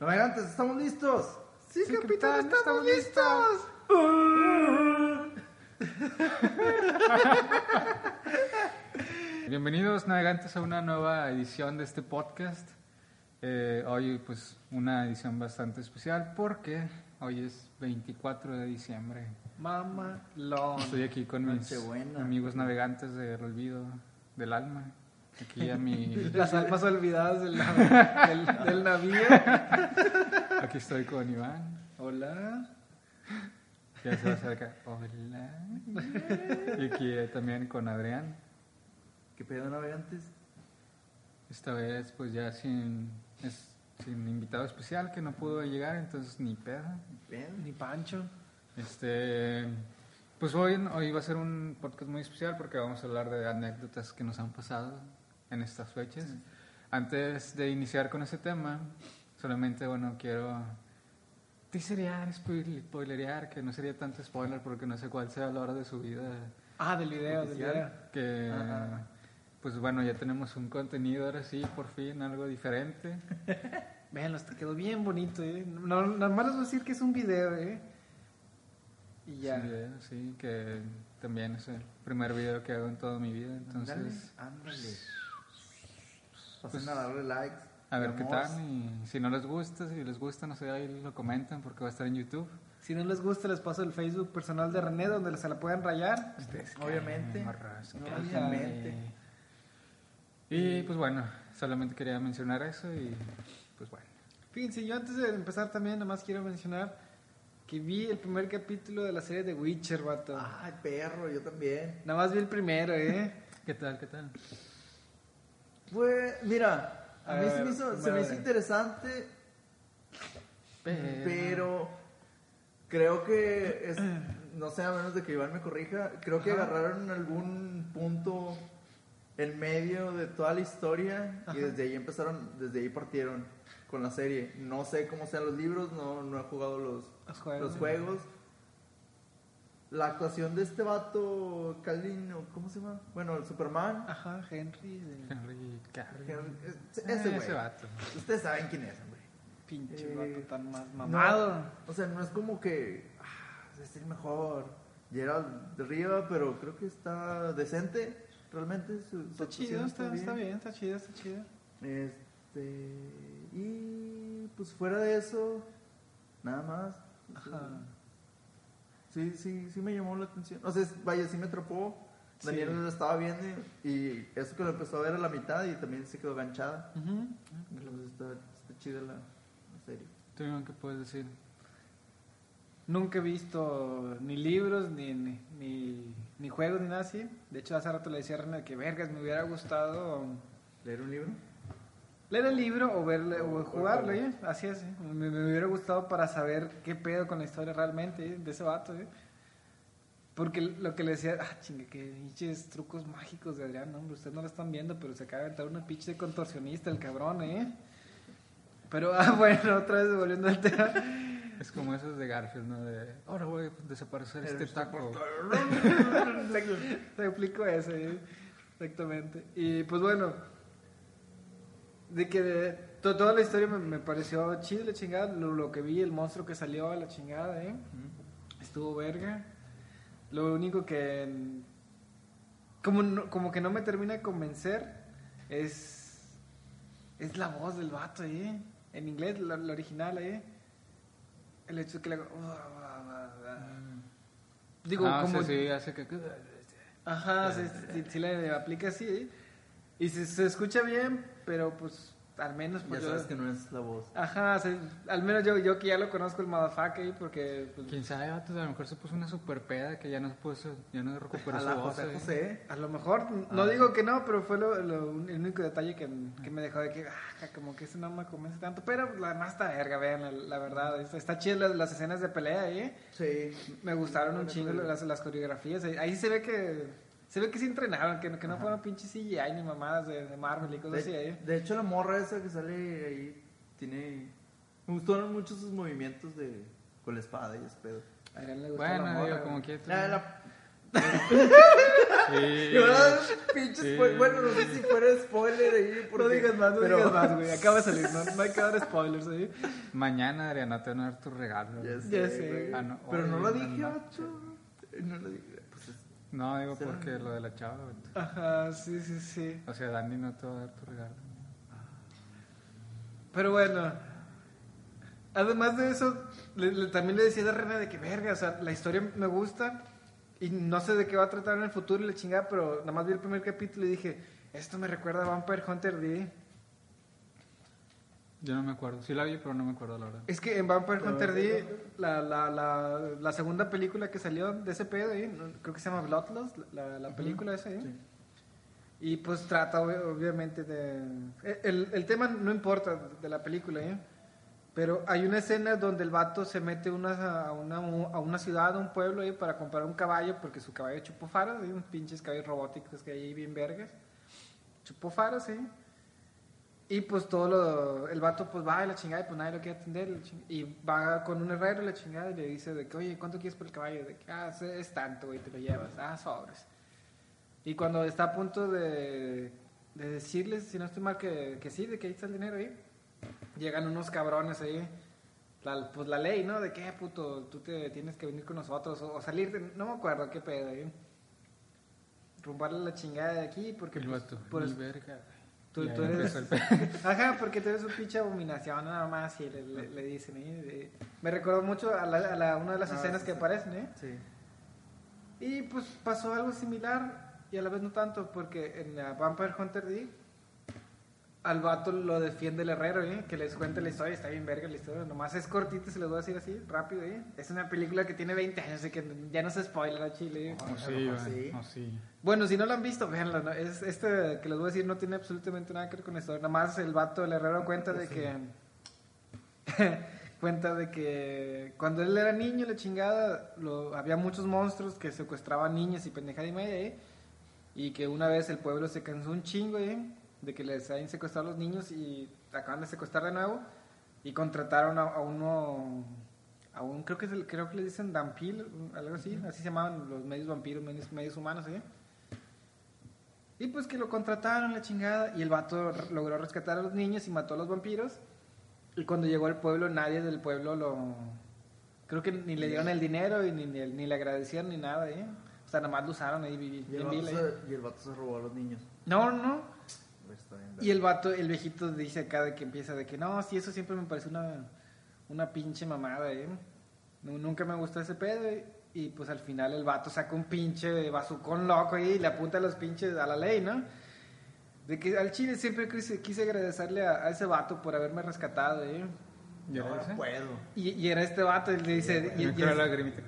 Navegantes, ¿estamos listos? Sí, capitán, estamos listos. Bienvenidos navegantes a una nueva edición de este podcast. Eh, hoy pues una edición bastante especial porque hoy es 24 de diciembre. Mamá, lo. Estoy aquí con mis amigos navegantes del olvido del alma. Aquí a mi... Las almas olvidadas del, nav- del, del navío. Aquí estoy con Iván. Hola. Ya se va a acercar. Hola. Y aquí eh, también con Adrián. ¿Qué pedo, navegantes? Esta vez pues ya sin, es- sin invitado especial que no pudo llegar, entonces ni peda. Bien. Ni Pancho. Este, pues hoy, hoy va a ser un podcast muy especial porque vamos a hablar de anécdotas que nos han pasado en estas fechas. Antes de iniciar con ese tema, solamente, bueno, quiero teaserear, spoil- spoilerear, que no sería tanto spoiler porque no sé cuál sea la hora de su vida. Ah, del video, del video. Que, Ajá. pues bueno, ya tenemos un contenido ahora sí, por fin, algo diferente. Vean, hasta quedó bien bonito, eh. No, nada más les voy a decir que es un video, eh. Y ya. Un video, sí, que también es el primer video que hago en toda mi vida, entonces... Ándale, ándale. Pasen Pues, a darle likes. A ver qué tal y si no les gusta, si les gusta, no sé, ahí lo comentan porque va a estar en YouTube. Si no les gusta, les paso el Facebook personal de René, donde se la pueden rayar. Obviamente. Obviamente. Y pues bueno, solamente quería mencionar eso y pues bueno. Fíjense, yo antes de empezar también, nada más quiero mencionar que vi el primer capítulo de la serie de Witcher, vato. Ay, perro, yo también. Nada más vi el primero, eh. ¿Qué tal, qué tal? Pues, mira, a, A mí se me hizo, se me hizo interesante, Pero, pero creo que es, no sé, a menos de que Iván me corrija, creo que Ajá. agarraron algún punto en medio de toda la historia y desde ahí empezaron, desde ahí partieron con la serie. No sé cómo sean los libros, no, no he jugado los, Los juegos. los juegos. La actuación de este vato, Calvin, o ¿cómo se llama? Bueno, el Superman. Ajá, Henry. de- Henry Cavill. Ese Eh, ese ese güey. vato. Ustedes saben quién es, hombre. Pinche Eh, vato tan más No, mamado. o sea, no es como que ah, es el mejor. Gerald de Riva, pero creo que está decente. Realmente su, su Está actuación chido, está, está bien, está chido, está chido. Este, y pues fuera de eso, nada más. Ajá. Sí, sí, sí me llamó la atención. O sea, vaya, sí me atrapó. Sí. Daniel lo estaba viendo y, y eso que lo empezó a ver a la mitad y también se quedó ganchada. Entonces está, está chida la, la serie. ¿Tú, qué puedes decir? Nunca he visto ni libros, ni, ni, ni, ni juegos, ni nada así. De hecho, hace rato le decía a René que vergas, me hubiera gustado ¿Leer un libro? Leer el libro o verle o jugarlo, ¿eh? Así es, ¿eh? me, me hubiera gustado para saber qué pedo con la historia realmente ¿eh? de ese vato, ¿eh? Porque lo que le decía, ah, chingue, que pinches trucos mágicos de Adrián, no, hombre, ustedes no lo están viendo, pero se acaba de aventar una pinche de contorsionista el cabrón, ¿eh? Pero, ah, bueno, otra vez volviendo al tema. Es como esos de Garfield, ¿no? De, ahora voy a desaparecer este taco. Te explico eso, ¿eh? exactamente. Y pues bueno, de que to- toda la historia me, me pareció chido, la chingada. Lo, lo que vi, el monstruo que salió a la chingada, ¿eh? Estuvo verga. Lo único que. mm, Como, no- como que no me termina de convencer es. Es la voz del vato, ¿eh? En inglés, la, la original, ¿eh? El hecho de que le hago. Digo, ah, como. sí, sí, hace que... Ajá, sí, sí, sí le aplica así. ¿eh? Y se, se escucha bien, pero pues al menos Ya pues yo... sabes que no es la voz. Ajá, o sea, al menos yo, yo que ya lo conozco el motherfucker ahí porque... pues, Quién sabe, vatos, a lo mejor se puso una super peda que ya no puso, ya no recuperó A su la voz. José. José. A lo mejor, no digo que no, pero fue lo, lo- el único detalle que, que me dejó de que, ah, como que ese no me convence tanto. Pero la demás está verga, vean, la, la verdad. Está, está chida las, las escenas de pelea, ¿eh? Sí. Me gustaron un chingo las, las coreografías. Ahí ahí se ve que se ve que se entrenaron, que, no- que no fueron pinches CGI ni mamadas de, de Marvel y cosas así. De, ¿eh? de hecho, la morra esa que sale ahí tiene. Me gustaron mucho sus movimientos de con la espada y ese pedo. A Adrián le gustó la Bueno, morra, digo, como quieras. La, la, Sí. pinches Sí. Bueno, no sé si fuera spoiler ahí. Porque, No digas más, no pero- digas más, güey. Acaba de salir, no, no hay que dar spoilers, ¿eh? Mañana, Adriana, te van a dar tu regalo. Ya sé, Ya sé. güey. Ah, no, Pero no lo dije, vato. No lo dije. No, digo Será- porque lo de la chava. Ajá, sí, sí, sí. O sea, Dani no te va a dar tu regalo. Pero bueno, además de eso, le- le- también le decía a René de que verga, o sea, la historia me gusta y no sé de qué va a tratar en el futuro y la chingada, pero nada más vi el primer capítulo y dije, esto me recuerda a Vampire Hunter D. Yo no me acuerdo. Sí la vi, pero no me acuerdo la verdad. Es que en Vampire Hunter D, la, la, la, la segunda película que salió de ese pedo. No, creo que se llama Bloodlust, la, la película esa, ¿eh? Y pues trata ob- obviamente de... El, el tema no importa de la película, ¿eh? Pero hay una escena donde el vato se mete una, a, una, a una ciudad, a un pueblo, ¿eh? Para comprar un caballo, porque su caballo chupó faros, ¿eh? Unos pinches caballos robóticos que hay ahí bien vergas. Chupó faros, ¿eh? Y pues todo lo, el vato pues va y la chingada y pues nadie lo quiere atender y va con un herrero y la chingada y le dice de que oye ¿cuánto quieres por el caballo? De que ah es, tanto güey te lo llevas, ah sobres. Y cuando está a punto de, de decirles, si no estoy mal que, que sí, de que ahí está el dinero ahí, llegan unos cabrones ahí, la, pues la ley, ¿no? De que "Eh, puto, tú te tienes que venir con nosotros o, o salir, de- no me acuerdo qué pedo ahí. Rumbarle la chingada de aquí porque El pues, vato. por "Ni el- verga, güey". Tú, eres. Ajá, porque tú eres un pinche abominación, nada más. Y le, le- le dicen, ¿eh? Me recordó mucho a, la, a la- una de las Ah, escenas sí, que aparecen, ¿eh? Sí. Y pues pasó algo similar y a la vez no tanto, porque en la Vampire Hunter D. Al vato lo defiende el herrero, ¿eh? Que les cuente la historia, está bien verga la historia. Nomás es cortito, se los voy a decir así, rápido, ¿eh? Es una película que tiene 20 años, así que ya no se spoiler a Chile, ¿eh? Lo sí. Bueno, si no lo han visto, véanlo. ¿no? Es, este que les voy a decir no tiene absolutamente nada que ver con la historia. Nada más el vato, el herrero, cuenta de que. cuenta de que cuando él era niño, la chingada, lo, había muchos monstruos que secuestraban niños y pendejada y media, ¿eh? Y que una vez el pueblo se cansó un chingo, ¿eh? De que les hayan secuestrado a los niños y acaban de secuestrar de nuevo. Y contrataron a, a uno. A un, creo que, es el- creo que le dicen Dampil, algo así. Así se llamaban los medios vampiros, medios, medios humanos, ¿eh? Y pues que lo contrataron, la chingada. Y el vato logró rescatar a los niños y mató a los vampiros. Y cuando llegó al pueblo, nadie del pueblo lo. Creo que ni le dieron el dinero y ni, ni, ni le agradecieron ni nada, ¿eh? O sea, nada más lo usaron ahí, vi- Y el, bien vato vil, se, y el vato se robó a los niños. No, no. Y el vato, el viejito dice acá de que empieza de que no, sí, eso siempre me parece una, una pinche mamada, ¿eh? Nu- Nunca me gustó ese pedo. ¿eh? Y pues al final el vato saca un pinche bazucón loco ahí y le apunta a los pinches a la ley, ¿no? De que al chile siempre quise, quise agradecerle a, a ese vato por haberme rescatado, ¿eh? ¿Y Y ahora ese? puedo. Y, y era este vato, y le dice... y- Me y quedó es- la lagrimita.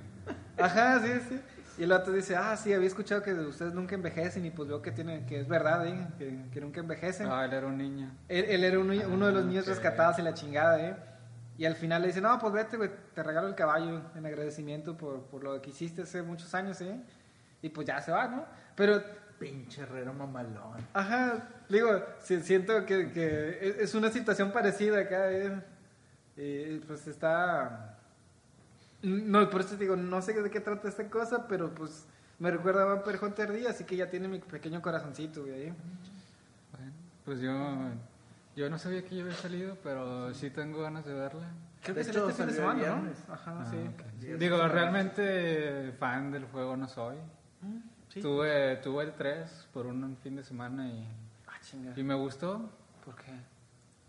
Ajá, sí, sí. Y el vato dice, ah, sí, había escuchado que ustedes nunca envejecen y pues veo que, tiene, que es verdad, ¿eh? Que, que nunca envejecen. Ah, él era un niño. Él, él era uno, uno de los Ah, niños ok. rescatados y la chingada, ¿eh? Y al final le dice, no, pues vete, güey, te regalo el caballo en agradecimiento por, por lo que hiciste hace muchos años, ¿eh? Y pues ya se va, ¿no? Pero, Pinche herrero mamalón. ajá, digo, si- siento que, que es- es una situación parecida acá, ¿eh? Y pues está... No, por eso te digo, no sé de qué trata esta cosa, pero pues me recuerda a Vampire Hunter D, así que ya tiene mi pequeño corazoncito, güey, ahí. Bueno, pues yo, yo no sabía que ya había salido, pero sí tengo ganas de verla. Creo De que hecho, este fin de semana, ¿no? Ajá, Ah, sí. ok. Sí, Digo, realmente fan del juego no soy. Sí. Tuve, tuve el 3 por un fin de semana y, Ah, y me gustó. ¿Por qué?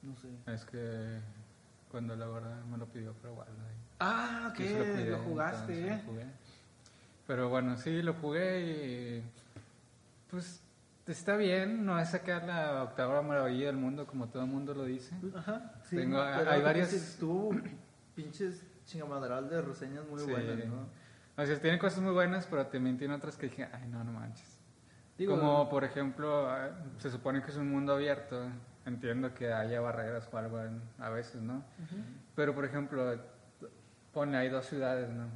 No sé. Es que cuando la verdad me lo pidió, pero bueno. ahí. Ah, sí lo, cuidé, jugaste, entonces ¿eh? lo jugué. Pero bueno, sí, lo jugué y. Pues Está bien, no es sacar la octava maravilla del mundo como todo el mundo lo dice. Ajá. Sí, Tengo- ¿no? hay lo que varias- Tuvo pinches chingamadral de reseñas muy Sí. buenas, ¿no? O sea, tiene cosas muy buenas, pero también tiene otras que dije, ay, no, no manches. Digo, Como, por ejemplo, ah, se supone que es un mundo abierto. Entiendo que haya barreras o algo a veces, ¿no? Pero, por ejemplo, pone, hay dos ciudades, ¿no?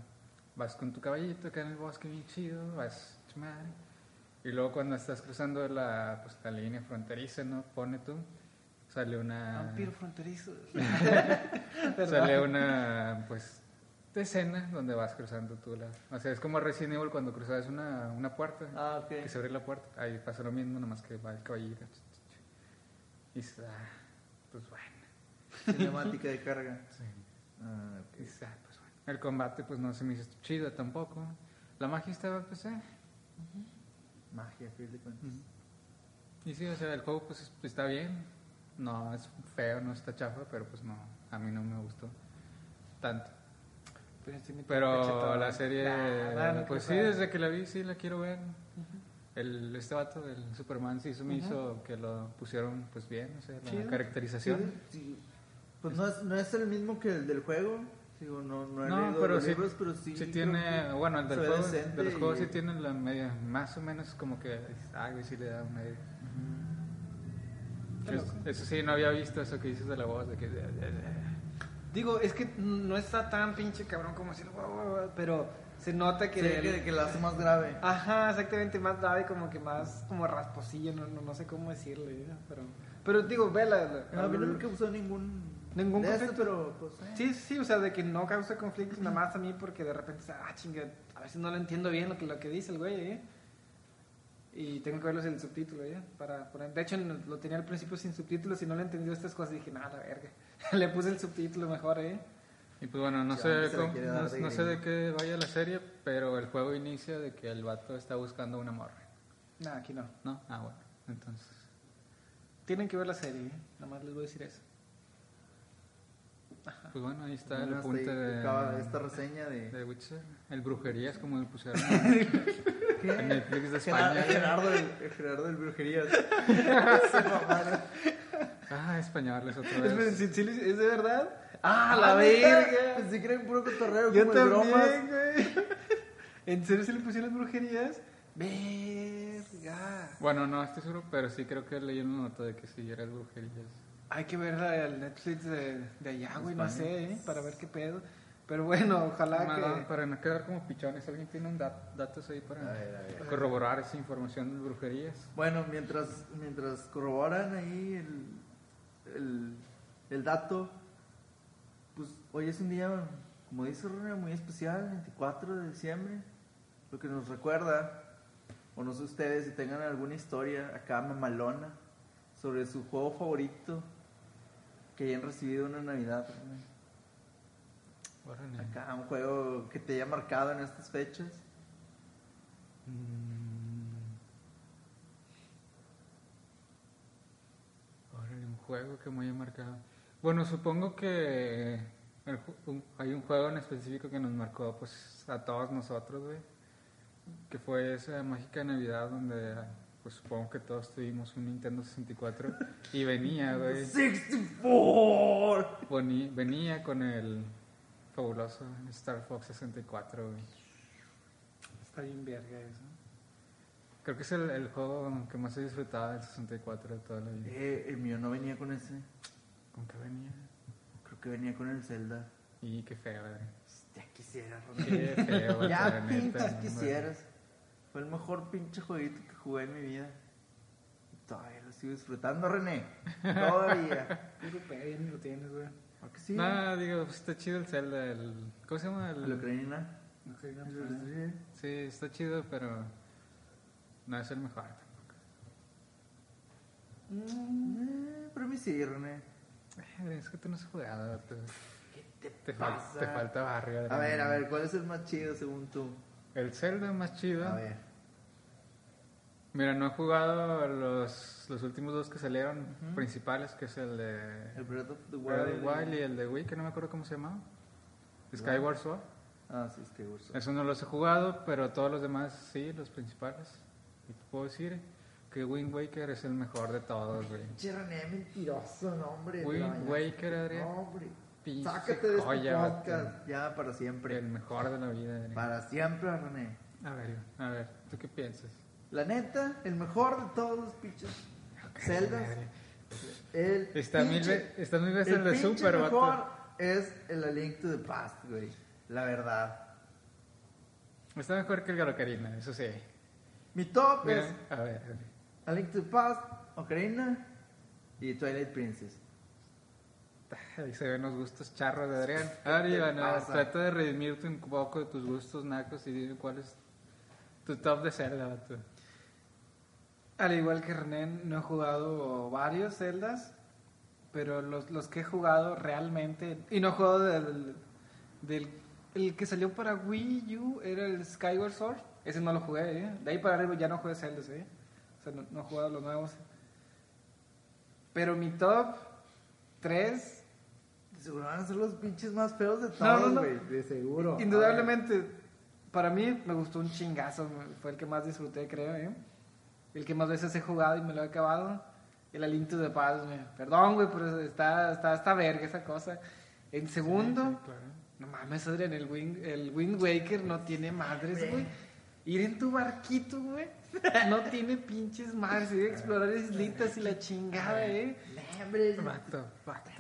Vas con tu caballito acá en el bosque bien chido, vas. Y luego cuando estás cruzando la, pues, la línea fronteriza, ¿no? Pone tú, sale una... Vampiro fronterizo. Sale una, pues, escena donde vas cruzando tú la... O sea, es como Resident Evil cuando cruzas una, una puerta, Ah, ok. que se abre la puerta. Ahí pasa lo mismo, nomás que va el caballito. Y dices, ah, pues bueno. Cinemática de carga. Sí. Ah, Y ok. El combate, pues no se me hizo chido tampoco. La magia estaba, pues, eh. Magia, a fin de cuentas. Y sí, o sea, el juego, pues, es- está bien. No es feo, no está chafa, pero pues no, a mí no me gustó tanto. Pero, sí Pero la serie, Nah, nah, no pues sí, desde que la vi, sí la quiero ver. El, este vato del Superman sí, eso me hizo que lo pusieron pues bien, o sea, la Chido. caracterización. Sí, sí. Pues no es, no es el mismo que el del juego. Digo, no, no he No, leído pero los sí, libros, pero sí. sí tiene, que bueno, el del juego, de los juegos y- sí tienen la media, más o menos como que, güey, sí le da una idea. Qué Eso, loco. eso sí, no había visto eso que dices de la voz, de que... Digo, es que no está tan pinche cabrón como decir, pero se nota que... Sí, el- que, que la hace más grave. Ajá, exactamente, más grave, como que más como rasposillo, no, no, no sé cómo decirle, ¿no? pero... Pero digo, vela. No, a mí no me causó ningún. Ningún de eso, conflicto. pero pues. eh. Sí, sí, o sea, de que no causa conflictos nada más a mí porque de repente, ah, chinga, a veces no lo entiendo bien lo que, lo que dice el güey, ¿eh? Y tengo que verlos en el subtítulo, ¿eh? Para poner... De hecho, no- lo tenía al principio sin subtítulos y no le entendí estas cosas y dije, nada, la verga. le puse el subtítulo mejor, ¿eh? Y pues bueno, no Sí, sé, cómo- no, de no sé de qué vaya la serie, pero el juego inicia de que el vato está buscando una morra, Nada, aquí no. ¿no? Ah, bueno, entonces... Tienen que ver la serie, ¿eh? Nada más les voy a decir eso. Pues bueno, ahí está Bueno, el apunte de, esta reseña de. de Witcher. El brujerías, como le pusieron ¿Qué? en Netflix de España. Gerardo, el Gerardo del Brujerías. Ah, españoles otra ¿Es, vez. sí, sí, ¿es de verdad? ¡Ah, Ah, la neta, verga! Pensé que era un puro cotorreo Yo como de bromas. también, güey. ¿En serio se le pusieron las brujerías? Verga. Bueno, no estoy seguro, pero sí creo que leí una nota de que sí era brujerías. Hay que ver el Netflix de, de allá, güey, no sé, ¿eh? para ver qué pedo. Pero bueno, ojalá No, que... para no quedar como pichones, ¿alguien tiene un dat- datos ahí para A ver, a ver. corroborar esa información de brujerías? Bueno, mientras, mientras corroboran ahí el, el, el dato, pues hoy es un día, como dice Rune, muy especial, 24 de diciembre, lo que nos recuerda, o no sé ustedes si tengan alguna historia acá mamalona sobre su juego favorito que hayan recibido una Navidad. Acá un juego que te haya marcado en estas fechas. Mm. Órale, un juego que me haya marcado. Bueno, supongo que el ju- un- hay un juego en específico que nos marcó pues a todos nosotros, güey. Que fue esa mágica Navidad donde pues supongo que todos tuvimos un Nintendo 64 y venía, güey. 64. Veni- venía con el fabuloso Star Fox 64, güey. Está bien verga eso. Creo que es el, el juego que más he disfrutado del 64 de toda la vida. Eh, el mío no venía con ese. ¿Con qué venía? Creo que venía con el Zelda. Y qué feo, güey. Ya quisiera, Ronald. Qué feo, Ya pintas quisieras. Fue el mejor pinche jueguito que jugué en mi vida. Todavía lo sigo disfrutando, René. Todavía. Ya ni lo tienes, güey. Porque sí. No, digo, pues está chido el Zelda. El, ¿Cómo se llama? El, La Ucrania. Sí, está chido, pero no es el mejor tampoco. Eh, pero a mí sí, René. Eh, Es que tú no has jugado. Te, ¿Qué te, fal- pasa? te falta barrio. A ver, a ver, ¿cuál es el más chido según tú? El Zelda más chido. A ver. Mira, no he jugado los, los últimos dos que salieron Ujú. principales, que es el de El Breath of the Wild. Breath of the Wild y el de Wii, que no me acuerdo cómo se llamaba. Skyward Sword. Ah, sí, Skyward Sword. Eso no los he jugado, pero todos los demás sí, los principales. Y te puedo decir que Wind Waker es el mejor de todos, güey. René, mentiroso, no, hombre. Wind. Waker, Adrián. No, hombre. Pinche Sácate de este joya, vato. podcast ya para siempre. El mejor de la vida, Adrián. Para siempre, René. A ver, a ver, ¿tú qué piensas? La neta, el mejor de todos los pinches celdas. Madre. El Está mil, pinche- ve- está mil veces el el de Super, mejor vato. es el A Link to the Past, güey. La verdad. Está mejor que el Galocarina, eso sí. Mi top Mira, es a ver, a ver. A Link to the Past, Ocarina y Twilight Princess. Ahí se ven los gustos charros de Adrián. ¿Qué Ari, te bueno, pasa? trata de redimirte un poco de tus gustos nacos y dime cuál es tu top de Zelda. Al igual que René, no he jugado varios Zeldas, pero los, los que he jugado realmente, y no he jugado del, del el que salió para Wii U, era el Skyward Sword, ese no lo jugué, ¿eh? de ahí para arriba ya no jugué Zeldas, ¿eh? o sea, no, no he jugado los nuevos. Pero mi top 3, Seguro van a ser los pinches más feos de todos, no, no. güey. De seguro. indudablemente, para mí me gustó un chingazo, fue el que más disfruté, creo, ¿eh? el que más veces he jugado y me lo he acabado. El Alinto de Paz, güey. Perdón, güey, pero está, está, está verga esa cosa. En segundo, Sí, claro. no mames, Adrián, el Wind, el Wind Waker no tiene madres, güey. Ir en tu barquito, güey. No tiene pinches madres. Ir a explorar islitas y la chingada, eh. Vato, vato.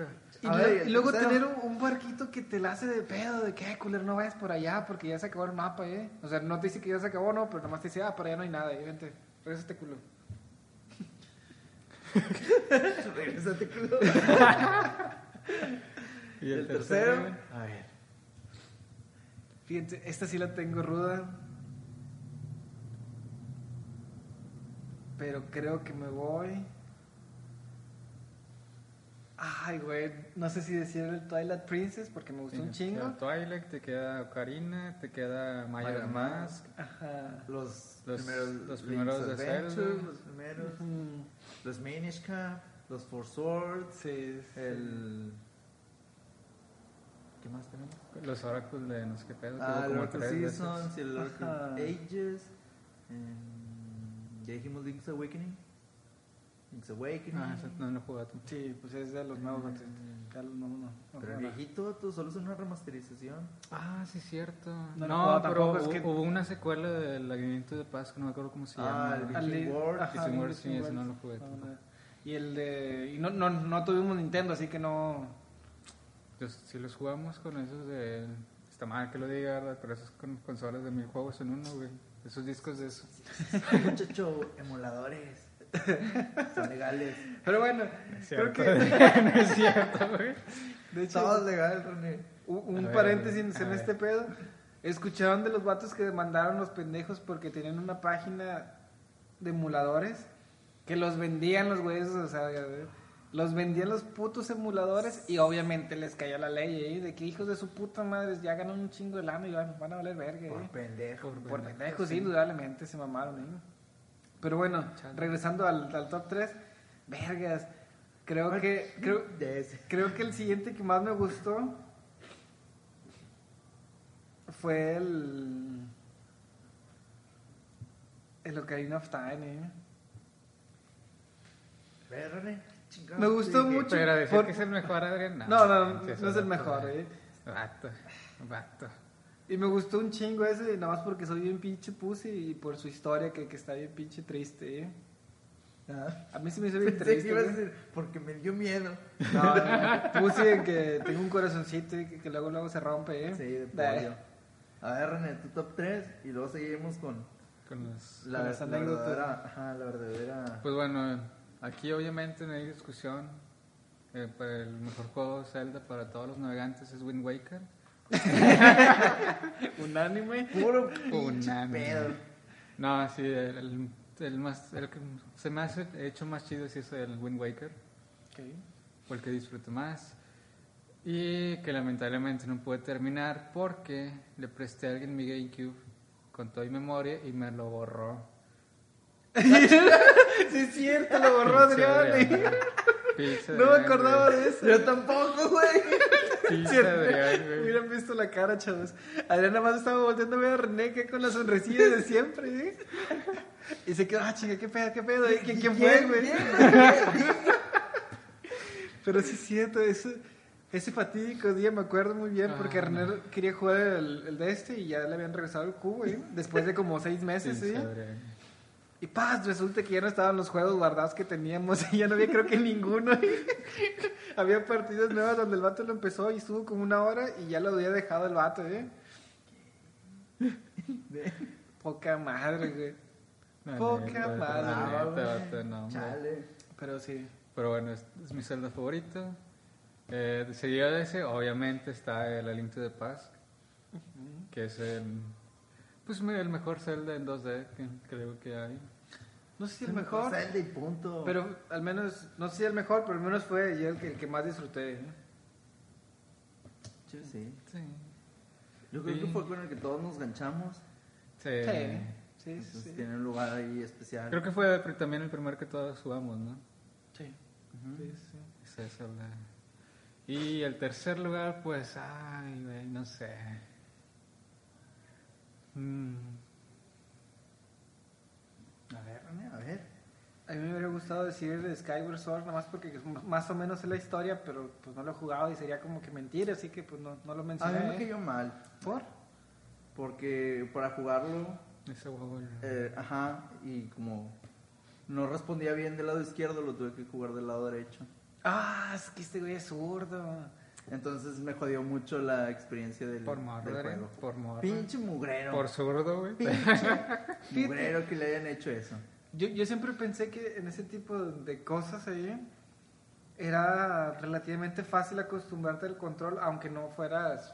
Y, A ver, ¿y y luego tener un, un barquito que te la hace de pedo, de que, "Ay, culero, no vayas por allá porque ya se acabó el mapa, eh. O sea, no te dice que ya se acabó, no, pero nomás te dice, ah, por allá no hay nada, eh, vente, regresate, culo. Regrésate, culo. ¿Y el tercero? A ver. Fíjense, esta sí la tengo ruda. Pero creo que me voy. Ay, güey. No sé si decir el Twilight Princess porque me gustó un Sí, Te chingo. queda Twilight, te queda Ocarina, te queda Majora's Mask. Ajá. Los, Los- primeros, los primeros de Adventure, Zelda. Los primeros. Mm, Los Minish Cap. Los Four Swords. Sí, sí. El. ¿Qué más tenemos? Los Oracles de no sé qué pedo. Ah, el Oracle. Seasons el Oracle. Ages. em, ya dijimos Link's Awakening. Link's Awakening. Ah, ese no lo tampoco. Sí, pues es de los nuevos. Mm. Ya los nuevos no. no Pero el viejito, tú, solo es una remasterización. Ah, sí, cierto. No No, pero tampoco, es que- hubo una secuela del Aguimiento de Paz que no me acuerdo cómo se Ah, llama. el Al- Viking World. ajá, Viking el World, sí, ese World. no lo jugué No, tampoco. Y el de. Y no, no, no tuvimos Nintendo, así que no. Pues, si los jugamos con esos de... Está mal que lo diga, ¿verdad? Pero esos con consolas de mil juegos en uno, güey. Esos discos de eso. Muchacho, emuladores. Son legales. Pero bueno, Es creo que. no es cierto, güey. De hecho, Todos legales, René. un, ver, paréntesis en este pedo. Escucharon de los vatos que demandaron los pendejos porque tenían una página de emuladores que los vendían los güeyes, o sea, los vendían los putos emuladores y obviamente les cayó la ley ¿eh? de que hijos de su puta madre ya ganan un chingo de lana y van, van a valer verga. Por ¿eh? pendejo. Por pendejos, sí, indudablemente se mamaron, ¿eh? Pero bueno, Chale. regresando al, al top 3, vergas. Creo que, creo, ese. creo que el siguiente que más me gustó fue el. El Ocarina of Time, ¿eh? Ve, René. chingado, Me gustó sí, mucho. Pero decir por- que es el mejor, Adrián. No, no, no, no eso es el mejor. ¿eh? Vato, vato. Y me gustó un chingo ese, nada más porque soy bien pinche pussy y por su historia que, que está bien pinche triste, ¿eh? Ah. A mí se me hizo bien Pensé que triste. ibas a decir, porque me dio miedo. No, no, puse en que tengo un corazoncito y que, que luego luego se rompe, ¿eh? Sí, de pollo. A ver, René, tu top 3 y luego seguimos con Con los... la, Con las la anécdotas. verdadera. Ajá, la verdadera. Pues bueno, aquí obviamente no hay discusión. Eh, para el mejor juego de Zelda para todos los navegantes es Wind Waker. Unánime. Puro Unánime. pedo. No, sí, el, más, el que se me hace hecho más chido es el Wind Waker, fue el que disfruté más. Y que lamentablemente no pude terminar porque le presté a alguien mi GameCube con toda mi memoria y me lo borró. Sí, es cierto, lo borró Adrián. ¿Eh? No me acordaba de eso. Yo tampoco, güey. Adrián, güey. Hubieran visto la cara, chavos. Adrián nada más estaba volteando a ver a René que con la sonrisilla de siempre, ¿eh? Y se quedó, ah, chinga, qué pedo, qué pedo, ¿eh? ¿Quién, quién fue, güey? Pero sí es cierto, ese, ese fatídico día me acuerdo muy bien porque Ah, René no. quería jugar el, el de este y ya le habían regresado el cubo, ¿eh? Después de como seis meses, ¿sí? Adrián. Y paz, resulta que ya no estaban los juegos guardados que teníamos y ya no había creo que ninguno. había partidas nuevas donde el vato lo empezó y estuvo como una hora y ya lo había dejado el vato, ¿eh? Poca madre, güey. Poca neta, madre, no. Chale. Pero sí. Pero bueno, es, es mi Zelda favorito. Eh, seguido de ese, obviamente, está el A Link to the Past, que es el, pues, el mejor Zelda en 2D que creo que hay. No sé si el mejor, punto. pero al menos, no sé si el mejor, pero al menos fue yo el que, el que más disfruté. ¿eh? Sí, sí. Yo creo Sí. que fue con el que todos nos ganchamos. Sí. Sí, sí, Entonces sí. tiene un lugar ahí especial. Creo que fue también el primer que todos jugamos, ¿no? Sí. Sí, sí. Es Y el tercer lugar, pues, ay, güey, no sé. Mm, A ver, René, a ver. A mí me hubiera gustado decir Skyward Sword, nada más porque es más o menos es la historia, pero pues no lo he jugado y sería como que mentir, así que pues no, no lo A mencioné. mí me ¿eh? cayó mal. ¿Por? Porque para jugarlo, ese huevo. eh, ajá, y como no respondía bien del lado izquierdo, lo tuve que jugar del lado derecho. Ah, es que este güey es zurdo. Entonces me jodió mucho la experiencia del, Por morro, del juego. por morro. Pinche mugrero. Por zurdo, güey. Pinche mugrero que le hayan hecho eso. Yo, yo siempre pensé que en ese tipo de cosas ahí era relativamente fácil acostumbrarte al control, aunque no fueras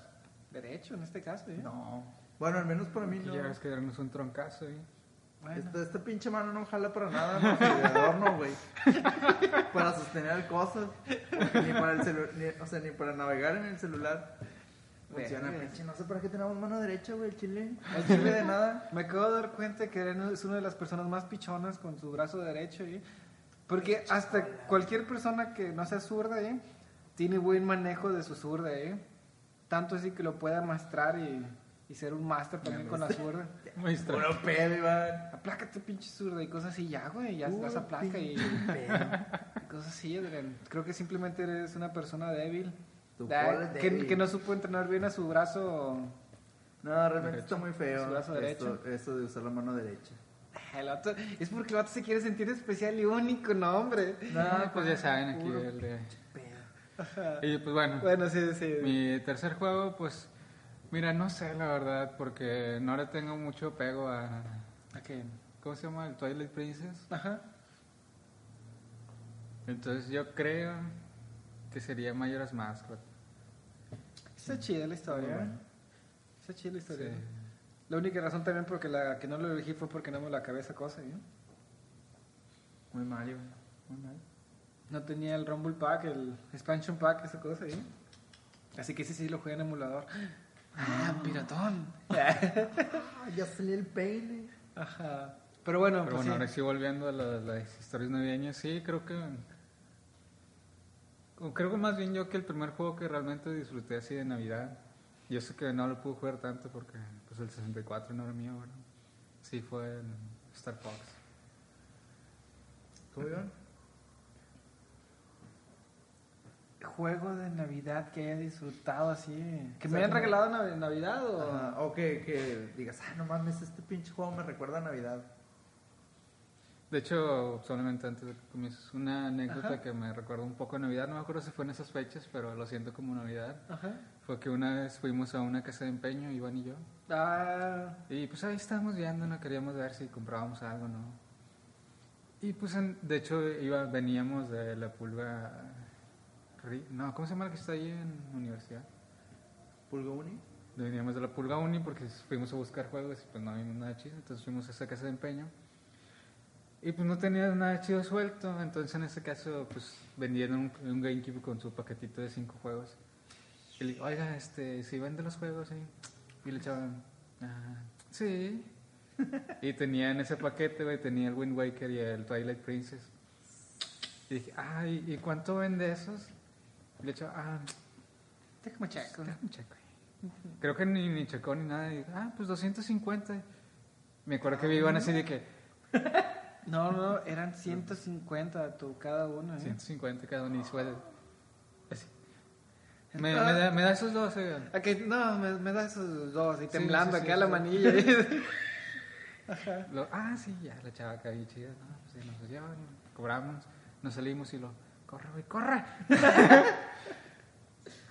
derecho en este caso. ¿eh? No. Bueno, al menos para mí no. ya ves que darnos un troncazo, ¿eh? Bueno. Esta, esta pinche mano no jala para nada, más que de adorno, güey. para sostener cosas. Ni para el celu- ni, o sea, ni para navegar en el celular. Funciona, pinche. No sé para qué tenemos mano derecha, güey, el chile. No sirve de nada. Me acabo de dar cuenta que Eren es una de las personas más pichonas con su brazo derecho. ¿eh? Porque hasta cualquier persona que no sea zurda ¿eh? tiene buen manejo de su zurda. ¿eh? Tanto así que lo puede amastrar y, y ser un máster también con la zurda. Maestro. Puro pedo, Iván. Aplácate, pinche zurda, y cosas así, ya, güey, ya Puro las aplaca y, y cosas así. Adrián. Creo que simplemente eres una persona débil. Tu Da- que, débil. que no supo entrenar bien a su brazo. No, realmente Derecho. está muy feo. Su brazo derecho. esto de usar la mano derecha. El vato- es porque el vato se quiere sentir especial y único, no, hombre. No, pues ya saben, aquí Puro el de... Y pues bueno, Bueno, sí, sí. mi tercer juego, pues, mira, no sé la verdad, porque no le tengo mucho apego a... ¿A qué? ¿Cómo se llama? El Twilight Princess. Ajá. Entonces yo creo que sería Majora's Mask. Está chida la historia. ¿eh? bueno. Está chida la historia. Sí. La única razón también porque la que no lo elegí fue porque no me la acabé esa cosa, ¿eh? Muy mal, Iván. Muy mal. No tenía el Rumble Pack, el Expansion Pack, esa cosa, ¿eh? Así que ese sí lo jugué en emulador. Ah, piratón. Ah, ya salió el peine. Ajá. Pero bueno, Pero pues bueno, sí. ahora sí volviendo a la- las historias navideñas, sí, creo que... Creo que más bien yo que el primer juego que realmente disfruté así de Navidad, yo sé que no lo pude jugar tanto porque pues el 64 no era mío, ¿verdad? Sí, fue el Star Fox. ¿Cómo, Iván? Juego de Navidad que haya disfrutado así. Que O me sea, hayan como- regalado en Navidad o. Ajá, O que, que digas, ah, no mames, este pinche juego me recuerda a Navidad. De hecho, solamente antes de que comiences, una anécdota Ajá. que me recuerda un poco a Navidad, no me acuerdo si fue en esas fechas, pero lo siento como Navidad. Ajá. Fue que una vez fuimos a una casa de empeño, Iván y yo, Ah, y pues ahí estábamos viendo, no queríamos ver si comprábamos algo, ¿no? Y pues en- de hecho iba, veníamos de la pulga, no, ¿cómo se llama la que está ahí en la universidad? ¿Pulga Uni? Veníamos de la pulga uni porque fuimos a buscar juegos y pues no vimos nada chido, entonces fuimos a esa casa de empeño. Y pues no tenía nada chido suelto, entonces en ese caso pues vendieron un, un GameCube con su paquetito de cinco juegos. Y le digo, oiga, este, si vende los juegos, sí. Y le echaban, ah, sí. y tenía en ese paquete, güey, tenía el Wind Waker y el Twilight Princess. Y dije, ay, ¿y cuánto vende esos? Le echaba, ah, Déjame checo. Déjame checo. Creo que ni, ni checó ni nada. Y, ah, pues 250. Me acuerdo que iban así de que No, no, eran 150 tu cada uno. ¿eh? 150 cada uno y fue así. Me, me, da, me da esos dos, oigan. Ok, no, me, me da esos dos y Sí, temblando sí, sí, acá la sí. manilla. Lo- ah, sí, ya, la chava acá bien chida. No, pues sí, nos llevan, cobramos, nos salimos y lo, corre, güey, corre.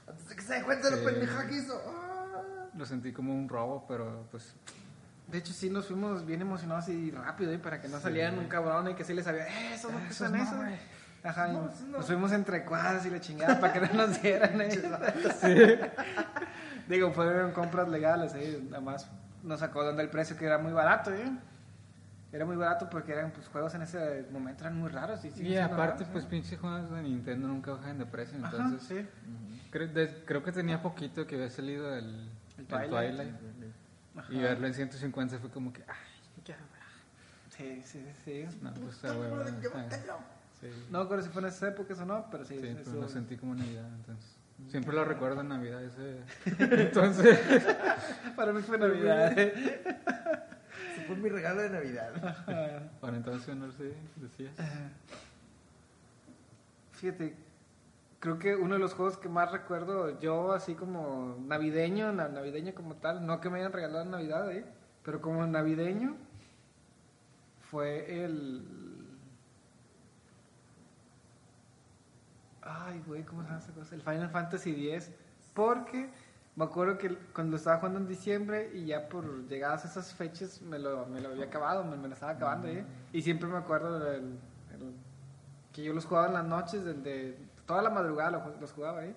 Antes de que se dé cuenta de Sí. la pendeja que hizo. Ah. Lo sentí como un robo, pero pues De hecho, sí nos fuimos bien emocionados y rápido, ¿eh? Para que no salieran un cabrón y que sí les sabía, ¡eh, eso no no, eso! güey. Ajá, No, no. nos fuimos entre cuadras y la chingada para que no nos dieran, ¿eh? Digo, fueron compras legales, ¿eh? Nada más nos sacó donde el precio que era muy barato, ¿eh? Era muy barato porque eran pues, juegos en ese momento eran muy raros. Y, Y aparte, raros, pues ¿eh? pinches juegos de Nintendo nunca bajan de precio, Ajá, entonces sí. creo, de- creo que tenía poquito que había salido el, El el Twilight. Twilight, Ajá. y verlo en 150 fue como que, ay, ya, Sí, sí, sí. no, pues a huevo, sí, No me acuerdo si fue en esas épocas o no, pero sí. sí, pues lo sentí como Navidad, entonces siempre lo recuerdo en Navidad ese, entonces, Para mí fue Navidad. Ese fue mi regalo de Navidad. Para entonces no sé, decías, Fíjate, creo que uno de los juegos que más recuerdo yo, así como navideño, na- navideño como tal, no que me hayan regalado en Navidad, ¿eh? pero como navideño, fue el. Ay, güey, ¿cómo se llama esa cosa? El Final Fantasy X. Porque me acuerdo que cuando lo estaba jugando en diciembre y ya por llegadas a esas fechas me lo, me lo había acabado, me, me lo estaba acabando, ¿eh? Y siempre me acuerdo del, el- que yo los jugaba en las noches, toda la madrugada los jugaba, ¿eh?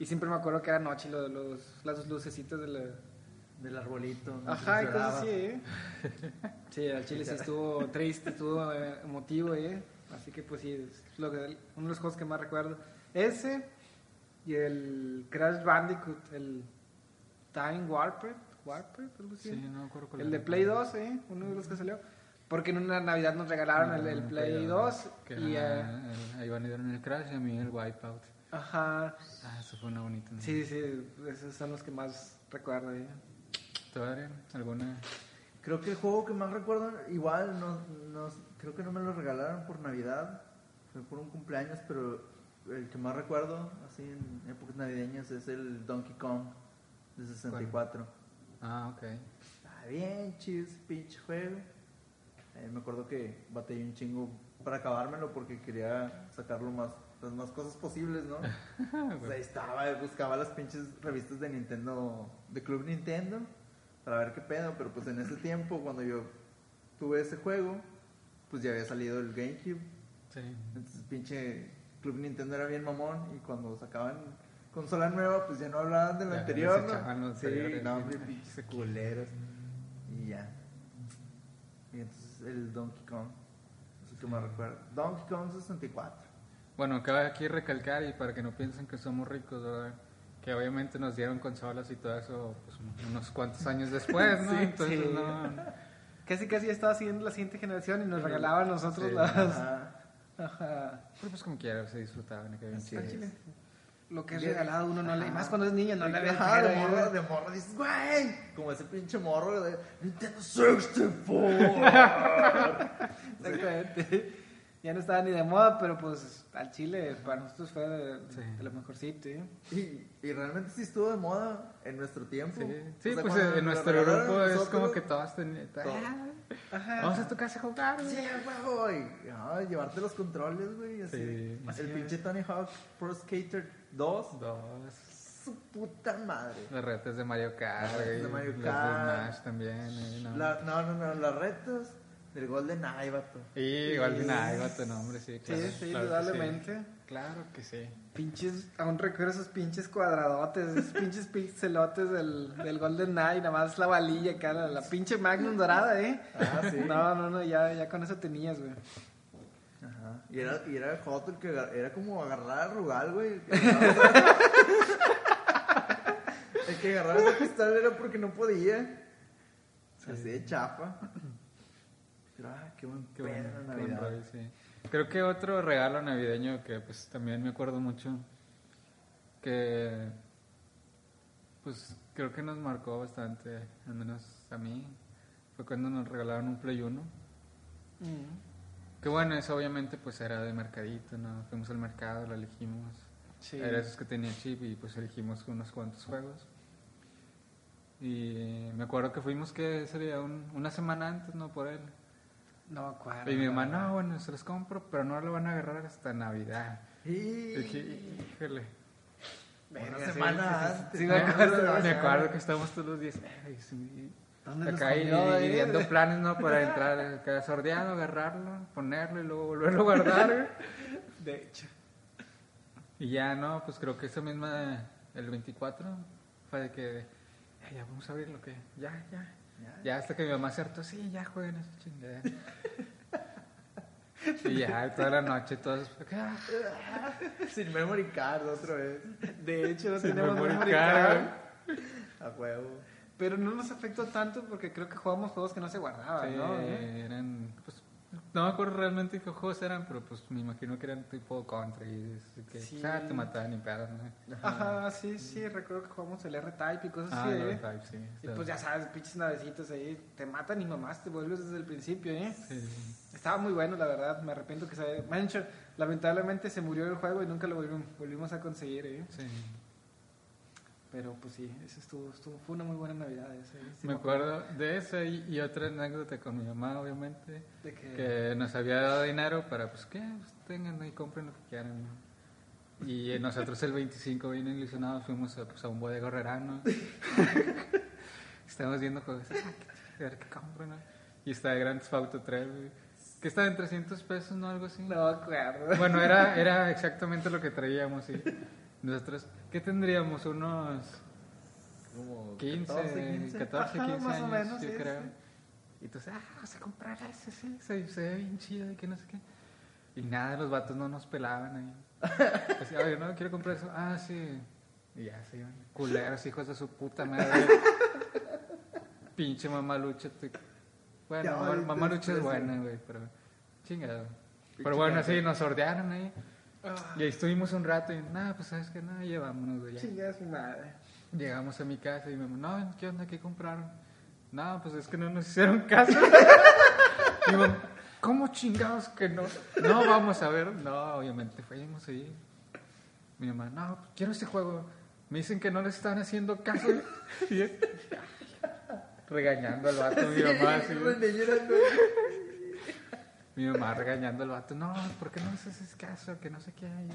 Y siempre me acuerdo que era noche lo- los, las lucecitas de la... Del arbolito. Ajá, y cosas así, ¿eh? Sí, al chile sí estuvo triste, estuvo eh, emotivo, ¿eh? Así que pues sí, es lo que, uno de los juegos que más recuerdo. Ese y el Crash Bandicoot, el Time Warped, Warped, algo así. sí, no me acuerdo cuál el de. Play 2, ¿eh? Uno de los que salió. Porque en una Navidad nos regalaron el, el Play 2 que y... eh, el- a Iván le dieron el Crash y a mí el Wipeout. ajá, Ah, eso fue una bonita. ¿no? sí, sí, esos son los que más recuerdo, ¿eh? ¿Tú, Adrián, alguna? Creo que el juego que más recuerdo, igual, no, no- creo que no me lo regalaron por Navidad, fue por un cumpleaños, pero el que más recuerdo, así en épocas navideñas, es el Donkey Kong de 64. Ah, ok. Está bien chido ese pinche juego. Eh, me acuerdo que batallé un chingo para acabármelo porque quería sacarlo más, las más cosas posibles, ¿no? Pues ahí estaba, buscaba las pinches revistas de Nintendo, de Club Nintendo, para ver qué pedo, pero pues en ese tiempo, cuando yo tuve ese juego, pues ya había salido el GameCube, Sí. entonces pinche Club Nintendo era bien mamón, y cuando sacaban consola nueva, pues ya no hablaban de lo Ya, anterior, ¿no? lo Sí, no, sí. hombre, pinches culeros, y ya. Y entonces el Donkey Kong, es el que me recuerdo. Donkey Kong 64. Bueno, cabe aquí recalcar y para que no piensen que somos ricos, ¿verdad? Que obviamente nos dieron consolas y todo eso pues, unos cuantos años después, ¿no? Sí, Entonces, sí. no. Casi casi ya estaba siguiendo la siguiente generación y nos regalaban a nosotros Sí. las... Ajá. Ajá. Pero pues como quiera, se disfrutaban bien chido. Lo que es regalado uno no le... Ajá. Más cuando es niño no le ve Ajá, de morro, de morro dices, güey, como ese pinche morro de Nintendo 64. Exactamente. Ya no estaba ni de moda, pero pues al chile para nosotros fue de, Sí. de lo mejorcito, ¿eh? y, y realmente sí estuvo de moda en nuestro tiempo. Sí, sí O sea, pues en nuestro grupo es nosotros, como que todos tenían... Todo. "Ah, Ajá. Vamos a tu casa a jugar, güey". Sí, güey. Ah, llevarte los controles, güey. Así. Sí. El pinche Tony Hawk Pro Skater 2. Dos. Su puta madre. Los retos de Mario Kart, güey, de Mario Kart. de Smash también, eh, ¿no? La- no, no, no. Las retas del Golden Eye, vato. Y igual de nada, tu nombre, sí, claro. Sí, sí, claro indudablemente. Claro que sí. Pinches, aún recuerdo esos pinches cuadradotes, esos pinches pixelotes del, del Golden Knight, nada más la valilla acá, la, la pinche Magnum dorada, ¿eh? Ah, sí. No, no, no, ya, ya con eso tenías, güey. Ajá. Y era, y era Hot el que agar- era como agarrar al Rugal, güey. El que agarraba- el que agarraba esa pistola era porque no podía. Así de chapa. Pero, ah, qué buen Qué pedo buen rollo, sí. Creo que otro regalo navideño que pues también me acuerdo mucho que pues creo que nos marcó bastante, al menos a mí, fue cuando nos regalaron un Play 1. Que bueno, eso obviamente pues era de mercadito, ¿no? Fuimos al mercado, lo elegimos. Sí. Era esos que tenía chip y pues elegimos unos cuantos juegos. Y me acuerdo que fuimos que sería un- una semana antes, ¿no? Por él. No me acuerdo. Y mi mamá, no, bueno, se los compro, pero no lo van a agarrar hasta Navidad. Y... Híjole. Una Verga, semana sí, antes. Sí, me acuerdo. Me acuerdo que estábamos todos los días. ¿Dónde acá y, planes, ¿no? Para entrar, sordeado, agarrarlo, ponerlo y luego volverlo a guardar. De hecho. y ya, ¿no? Pues creo que esa misma, el 24, fue de que, "Ay, ya vamos a abrir lo que, ya, ya. Ya. Ya hasta que mi mamá se hartó, sí, ya jueguen esa chingadera. y ya, toda la noche, todos, Sin memory card otra vez. De hecho, no Sin tenemos memory memory card. card. A huevo. Pero no nos afectó tanto porque creo que jugamos juegos que no se guardaban, Sí, ¿no? eran, pues, no me acuerdo realmente qué juegos eran, pero pues me imagino que eran tipo country, y que Sí. ah, te mataban y pedos, ¿no? Ajá, sí, sí, recuerdo que jugamos el R-Type y cosas Ah, así, no, ¿eh? Type, sí. Y pues ya sabes, pinches navecitos ahí, te matan y mamás, te vuelves desde el principio, ¿eh? Sí. Estaba muy bueno, la verdad, me arrepiento que se... Dicho, lamentablemente se murió el juego y nunca lo volvimos, volvimos a conseguir, ¿eh? sí. Pero pues sí, eso estuvo, estuvo, fue una muy buena Navidad esa, ¿eh? Sí Me acuerdo de eso y, y otra anécdota con mi mamá, obviamente, De que... que nos había dado dinero para, pues, que pues, tengan y compren lo que quieran, ¿no? Y eh, nosotros el 25, bien ilusionados, fuimos a, pues, a un bodega herrerano. Estábamos viendo juegos, ah, qué, a ver qué compro, ¿no? Y está de Grand Theft Auto 3, güey, que estaba en 300 pesos, ¿no? Algo así. No acuerdo. Bueno, era, era exactamente lo que traíamos, y nosotros, ¿qué tendríamos? Unos Como 15, 14, 14, 15, Ajá, más o años, menos, yo sí, creo. sí. Y entonces, ah, vamos a comprar ese, sí, se, se ve bien chido y que no sé qué. Y nada, los vatos no nos pelaban ahí. Así, oye, no, quiero comprar eso. Ah, sí. Y ya se iban. Culeros, hijos de su puta madre. Pinche mamalucha. te- Bueno, mamalucha es buena, güey, pero chingado. Pero bueno, sí, nos sordearon ahí. Ah, Y ahí estuvimos un rato y nada, pues sabes que nada, llevámonos, güey. ya. Chingada su madre. Llegamos a mi casa y me no, ¿qué onda? ¿Qué compraron? No, pues es que no nos hicieron caso. Mamá, ¿cómo chingados que no? No, vamos a ver. No, obviamente fuimos ahí. Mi mamá, no, quiero ese juego. Me dicen que no les están haciendo caso. Y regañando al vato, mi mamá. así. Mi mamá regañando al vato. No, ¿por qué no les haces caso? Que no sé qué. Y yo,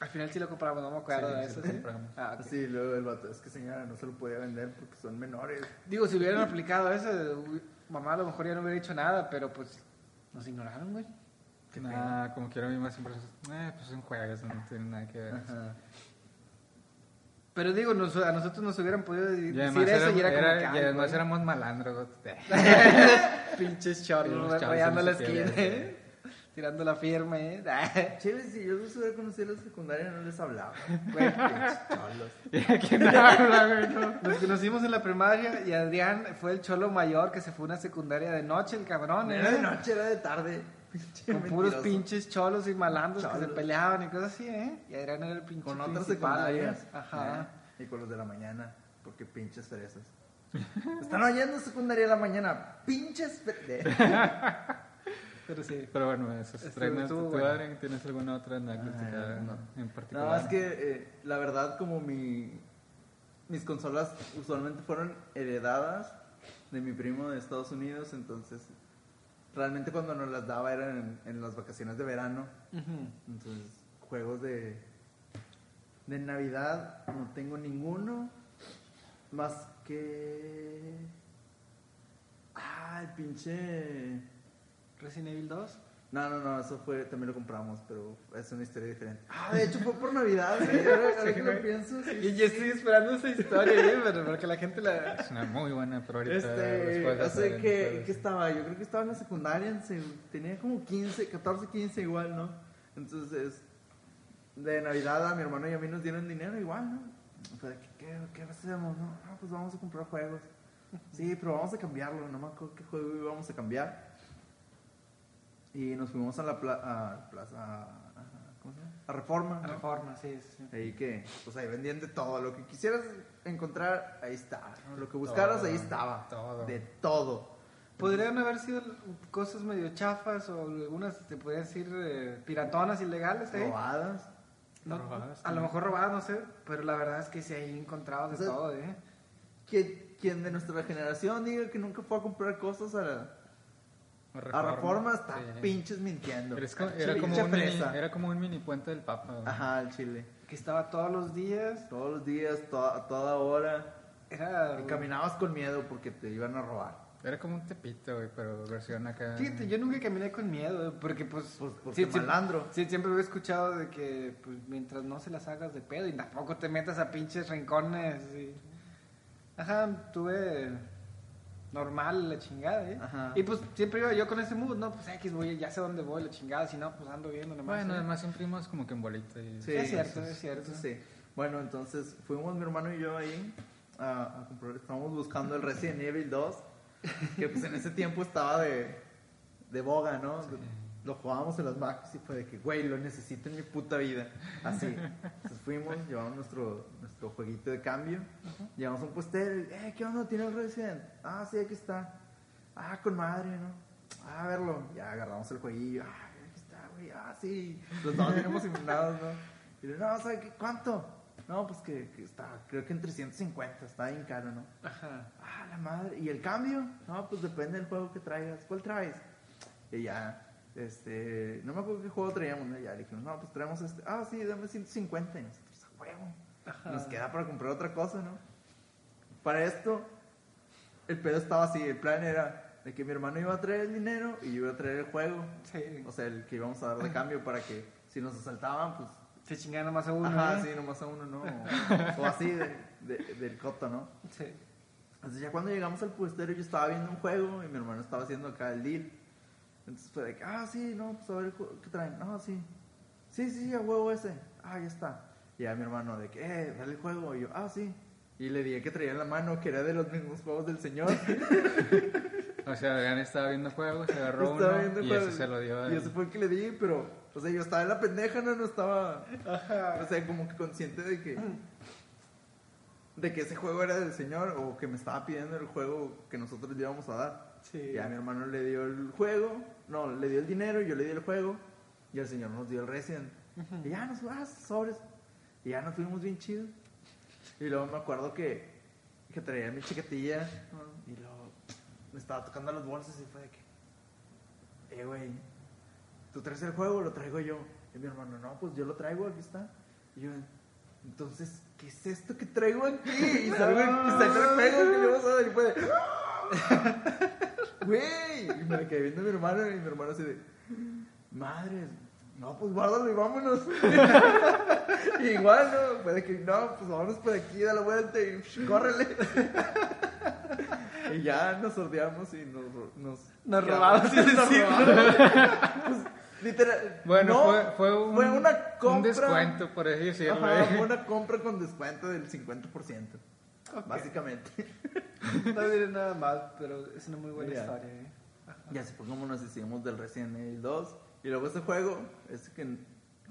Al final sí lo compramos, no me acuerdo Sí, de sí eso. lo ¿sí? compramos. Ah, ok. Sí, luego el vato, es que señora, no se lo podía vender porque son menores. Digo, si hubieran aplicado eso, mamá a lo mejor ya no hubiera dicho nada, pero pues nos ignoraron, güey. Nah, como quiero a mí más siempre, eh, pues son juegos, no tienen nada que ver. Ajá. Pero digo, nos- a nosotros nos hubieran podido decir eso y era como que, y además güey, éramos malandros. pinches chorros rayando la esquina. ¿eh? tirando la firma, ¿eh? Chile, si yo los hubiera conocido en la secundaria, no les hablaba. Güey, Pinches cholos. ¿Y a quién habla, güey? No. Nos conocimos en la primaria y Adrián fue el cholo mayor que se fue a una secundaria de noche, el cabrón, No era de ¿eh? noche, era de tarde. Pinche Con puros pinches cholos y malandros que se peleaban y cosas así, ¿eh? Y Adrián era el pinche Con otras principal, ¿eh? secundarias. Ajá. Eh, Y con los de la mañana. Porque pinches fresas. Están oyendo secundaria de la mañana. Pinches. Pero sí. Pero bueno, eso es Estuvo- tres anécdota. estuvo ¿Tú, bueno. Tienes alguna otra anécdota Ah, no. en particular? No, es que eh, la verdad, como mi, mis consolas usualmente fueron heredadas de mi primo de Estados Unidos, entonces realmente cuando nos las daba eran en, en las vacaciones de verano. Entonces, juegos de, de Navidad no tengo ninguno más que. Ah, el pinche. Resident Evil 2. No, no, no, eso fue, también lo compramos, pero es una historia diferente. Ah, de hecho fue por Navidad, güey, ahora, ahora que lo pienso. sí, Y sí, yo sí. estoy esperando esa historia, ¿eh? Pero para que la gente la... Es una muy buena, pero ahorita Este, no sé qué, estaba, yo creo que estaba en la secundaria, en seg- tenía como 15, 14, 15 igual, ¿no? Entonces, de Navidad a mi hermano y a mí nos dieron dinero igual, ¿no? ¿Qué, qué, qué hacemos? No, no, pues vamos a comprar juegos. Sí, pero vamos a cambiarlo, no me acuerdo qué juego íbamos a cambiar. Y nos fuimos a la pla- a plaza, a- ¿cómo se llama? A a Reforma. A ¿no? Reforma, sí, sí. Ahí que, pues ahí vendían de todo. Lo que quisieras encontrar, ahí estaba. Lo que buscaras, Todo, ahí estaba. todo. De todo. Podrían haber sido cosas medio chafas o algunas, te podrían decir, eh, piratonas ilegales, ¿eh? Robadas. No, Robadas a lo mejor robadas, no sé, pero la verdad es que sí hay encontrados de O sea, todo, ¿eh? Que, quien de nuestra generación diga que nunca fue a comprar cosas a, la- a Reforma, Reforma está sí. pinches mintiendo. Era, como un mini, era como un mini puente del Papa. Ajá, al chile. Que estaba todos los días, Todos los días, to- a toda hora. era... Y caminabas con miedo porque te iban a robar. Era como un tepito, güey, pero versión acá. Fíjate, yo nunca caminé con miedo, eh, porque pues... Pues, porque sí, siempre- malandro. Sí, siempre he escuchado de que pues, mientras no se las hagas de pedo y tampoco te metas a pinches rincones. y- Ajá, tuve normal la chingada, ¿eh? Ajá. Y pues siempre iba yo con ese mood, no, pues X, voy, ya sé dónde voy, la chingada, si no, pues ando viendo nomás. Bueno, ¿eh? además siempre íbamos como que en bolita. Y... Sí, es cierto, eso es cierto. eso sí. Bueno, entonces fuimos mi hermano y yo ahí a, a comprar. Estábamos buscando el Resident Evil 2, que pues en ese tiempo estaba de, de boga, ¿no? Lo jugábamos en las Macs y fue de que, güey, lo necesito en mi puta vida. Así. Entonces fuimos, llevamos nuestro, nuestro jueguito de cambio. Llevamos un puestero y, eh, ¿qué onda? ¿Tiene el Resident? Ah, sí, aquí está. Ah, con madre, ¿no? Ah, a verlo. Ya agarramos el jueguillo. Ah, aquí está, güey. Ah, sí. Los dos bien emocionados, ¿no? Y le, no, ¿sabe qué? ¿Cuánto? No, pues que, que está, creo que en 350, está bien caro, ¿no? Ajá. Ah, la madre. ¿Y el cambio? No, pues depende del juego que traigas. ¿Cuál traes? Y ya, este, no me acuerdo qué juego traíamos, ¿no? Ya le dijimos, no, pues traemos este. Ah, sí, dame 150. Y nosotros, a huevo. Ajá. Nos queda para comprar otra cosa, ¿no? Para esto, el pedo estaba así. El plan era de que mi hermano iba a traer el dinero y yo iba a traer el juego. Sí. O sea, el que íbamos a dar de cambio para que si nos asaltaban, pues Se chingan nomás a uno, Ajá, ¿eh? sí, nomás a uno, ¿no? O, así de, de- del coto, ¿no? Sí. Entonces ya cuando llegamos al puestero yo estaba viendo un juego y mi hermano estaba haciendo acá el deal. Entonces fue de que, ah, sí, no, pues a ver qué traen. No, sí. Sí, sí, a huevo ese. Ah, ya está. Y ya mi hermano de que, eh, dale el juego. Y yo, ah, sí. Y le dije que traía en la mano que era de los mismos juegos del señor. O sea, Adrián estaba viendo juegos, se agarró Estaba uno viendo y juegos. ese se lo dio. a Y él. ese fue el que le di, pero, o sea, yo estaba en la pendeja, no, no estaba, o sea, como que consciente de que, de que ese juego era del señor o que me estaba pidiendo el juego que nosotros le íbamos a dar. Sí. Ya mi hermano le dio el juego, no, le dio el dinero, yo le di el juego y el señor nos dio el Resident. Y ya nos ah, sobres. Y ya nos fuimos bien chidos. Y luego me acuerdo que, que traía mi chiquetilla y luego me estaba tocando los bolsos y fue de que, eh, güey, ¿tú traes el juego lo traigo yo? Y mi hermano, no, pues yo lo traigo, aquí está. Y yo, entonces, ¿qué es esto que traigo aquí? Y salgo y saco el juego que le vamos a dar y fue de, Güey, y me quedé viendo a mi hermano y mi hermano así de, madre, no, pues guárdalo y vámonos. y igual, ¿no? Fue de que, no, pues vámonos por aquí, da la vuelta y psh, córrele. y ya nos sordeamos y nos... Nos, Nos robamos, nos robamos. Pues, literal. Bueno, no, fue, fue un, fue una un compra. descuento, por así decirlo. Ajá, ¿eh? fue una compra con descuento del 50%. Básicamente. No diré nada mal, pero es una muy buena Ya. historia, ¿eh? Y así fue como nos hicimos del Resident Evil 2. Y luego ese juego, ese que,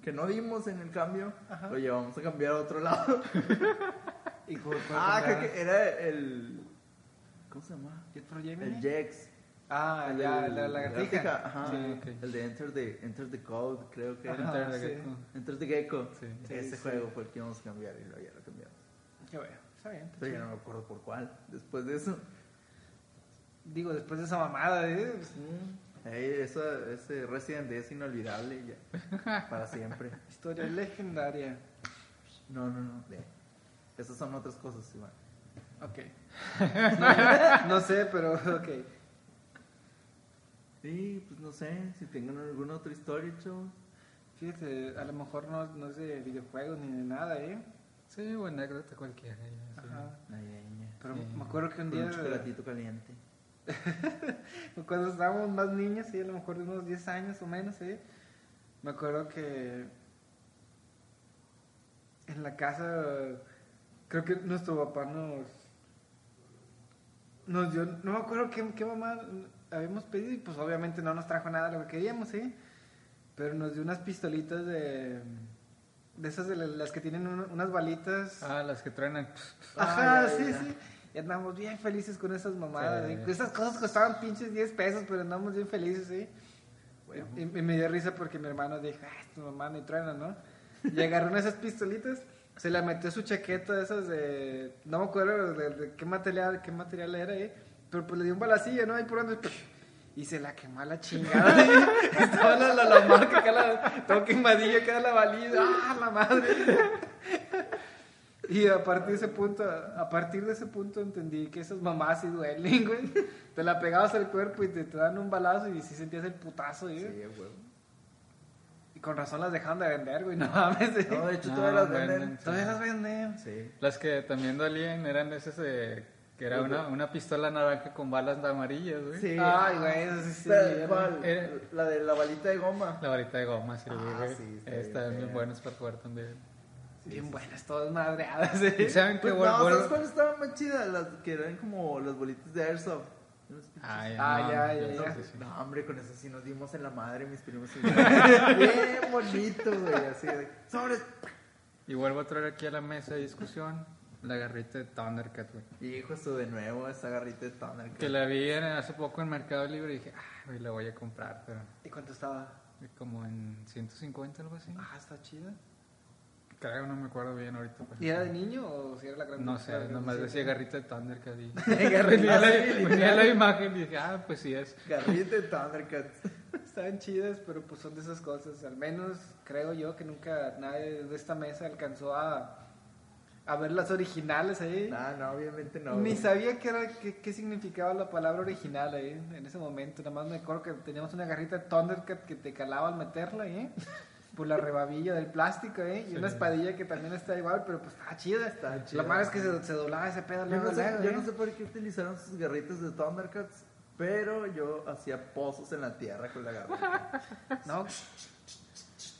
que no dimos en el cambio, Ajá. lo llevamos a cambiar a otro lado. ¿Y ah, creo que era el. ¿Cómo se llama? ¿Jet for Gemini? El Jex. Ah, El ya, la lagartija. Ajá. Sí. El de Enter the, Enter the Code, creo que era. Enter the sí. Gecko. Enter the Gecko. Sí. Ese Sí, juego fue el que íbamos a cambiar y luego ya lo cambiamos. Qué bueno, está bien. está Pero ya no me acuerdo por cuál. Después de eso. Digo, después de esa mamada, ¿eh? Ey, eso, ese Resident es inolvidable ya. Para siempre. Historia legendaria. No, no, no. de- Esas son otras cosas, Iván. Ok. No, no sé, pero ok. Sí, pues no sé si tengan alguna otra historia, chavos. Fíjate, a lo mejor no, no es de videojuegos ni de nada, ¿eh? Sí, o anécdota cualquiera. sí. Ajá. Pero Sí. me acuerdo que un Con día, un chocolatito caliente. cuando estábamos más niños, sí, a lo mejor de unos 10 años o menos, ¿eh? Me acuerdo que en la casa, creo que nuestro papá nos, nos dio, no me acuerdo qué, qué mamá habíamos pedido y pues obviamente no nos trajo nada de lo que queríamos, ¿eh? Pero nos dio unas pistolitas de, de esas de la- las que tienen un- unas balitas. Ah, las que traen... el- Ajá, Ah, ya, sí, ya. sí. Y andamos bien felices con esas mamadas. Sí. Esas cosas costaban pinches 10 pesos, pero andamos bien felices, ¿sí? Y, y me dio risa porque mi hermano dijo, ah, tu mamá ni truena, ¿no? Y agarró una de esas pistolitas, se la metió su chaqueta de esas de... No me acuerdo de, de qué, material, qué material era, ¿eh? Pero pues le dio un balacillo, ¿no? Ahí por donde... Y se la quemó a la chingada. ¿eh? Estaba la, la, la marca acá, la, todo quemadillo acá la balilla. ¡Ah, la madre! Y a partir de ese punto, a partir de ese punto entendí que esas mamás sí duelen, güey. Te la pegabas al cuerpo y te, te dan un balazo y sí sentías el putazo, güey. Sí, güey. Con razón las dejaron de vender, güey. No mames. ¿eh? No, de hecho No, todavía las venden, venden. sí. Todavía las venden. Sí. Las que también dolían eran esas de... Que era una, una pistola naranja con balas amarillas, güey. Sí. Ay, güey, eso sí, sí. Pero, ¿Cuál? Era- La de la balita de goma. La varita de goma, sí, Ah, güey. sí, está Están bien buenas para jugar también. Bien buenas, todas madreadas, ¿Y ¿eh? saben qué? Pues, no, ¿sabes cuáles estaban más chidas? Las que eran como las bolitas de Airsoft. Pinches- Ah, ya, no, ya, ya, ya. sí. No, hombre, con eso sí nos dimos en la madre, mis primos. y. Bien bonito, güey. Así de. Sobres. Y vuelvo a traer aquí a la mesa de discusión la garrita de Thundercat, güey. Hijo, esto de nuevo, esa garrita de Thunder. Que la vi en- hace poco en Mercado Libre y dije, ah, güey, la voy a comprar, pero ¿Y cuánto estaba? como en 150 algo así. Ah, está chida. Creo, no me acuerdo bien ahorita. pero- ¿Y era de niño o si era la gran No sé, nomás decía garrita de Thundercat y... Garrita, venía, la, sí, venía la imagen y dije, ah, pues sí es. Garrita de Thundercats. Estaban chidas, pero pues son de esas cosas. Al menos creo yo que nunca nadie de esta mesa alcanzó a, a ver las originales ahí. No, no, obviamente no. Ni sabía qué, era, qué, qué significaba la palabra original ahí en ese momento. Nada más me acuerdo que teníamos una garrita de Thundercat que te calaba al meterla ahí. Por la rebabilla del plástico, ¿eh? Y una espadilla que también está igual, pero pues estaba chida. Estaba chida. Lo malo es que se, se doblaba ese pedo Yo no, sé, yo ¿eh? no sé por qué utilizaron sus garritas de Thundercats, pero yo hacía pozos en la tierra con la garrita. No,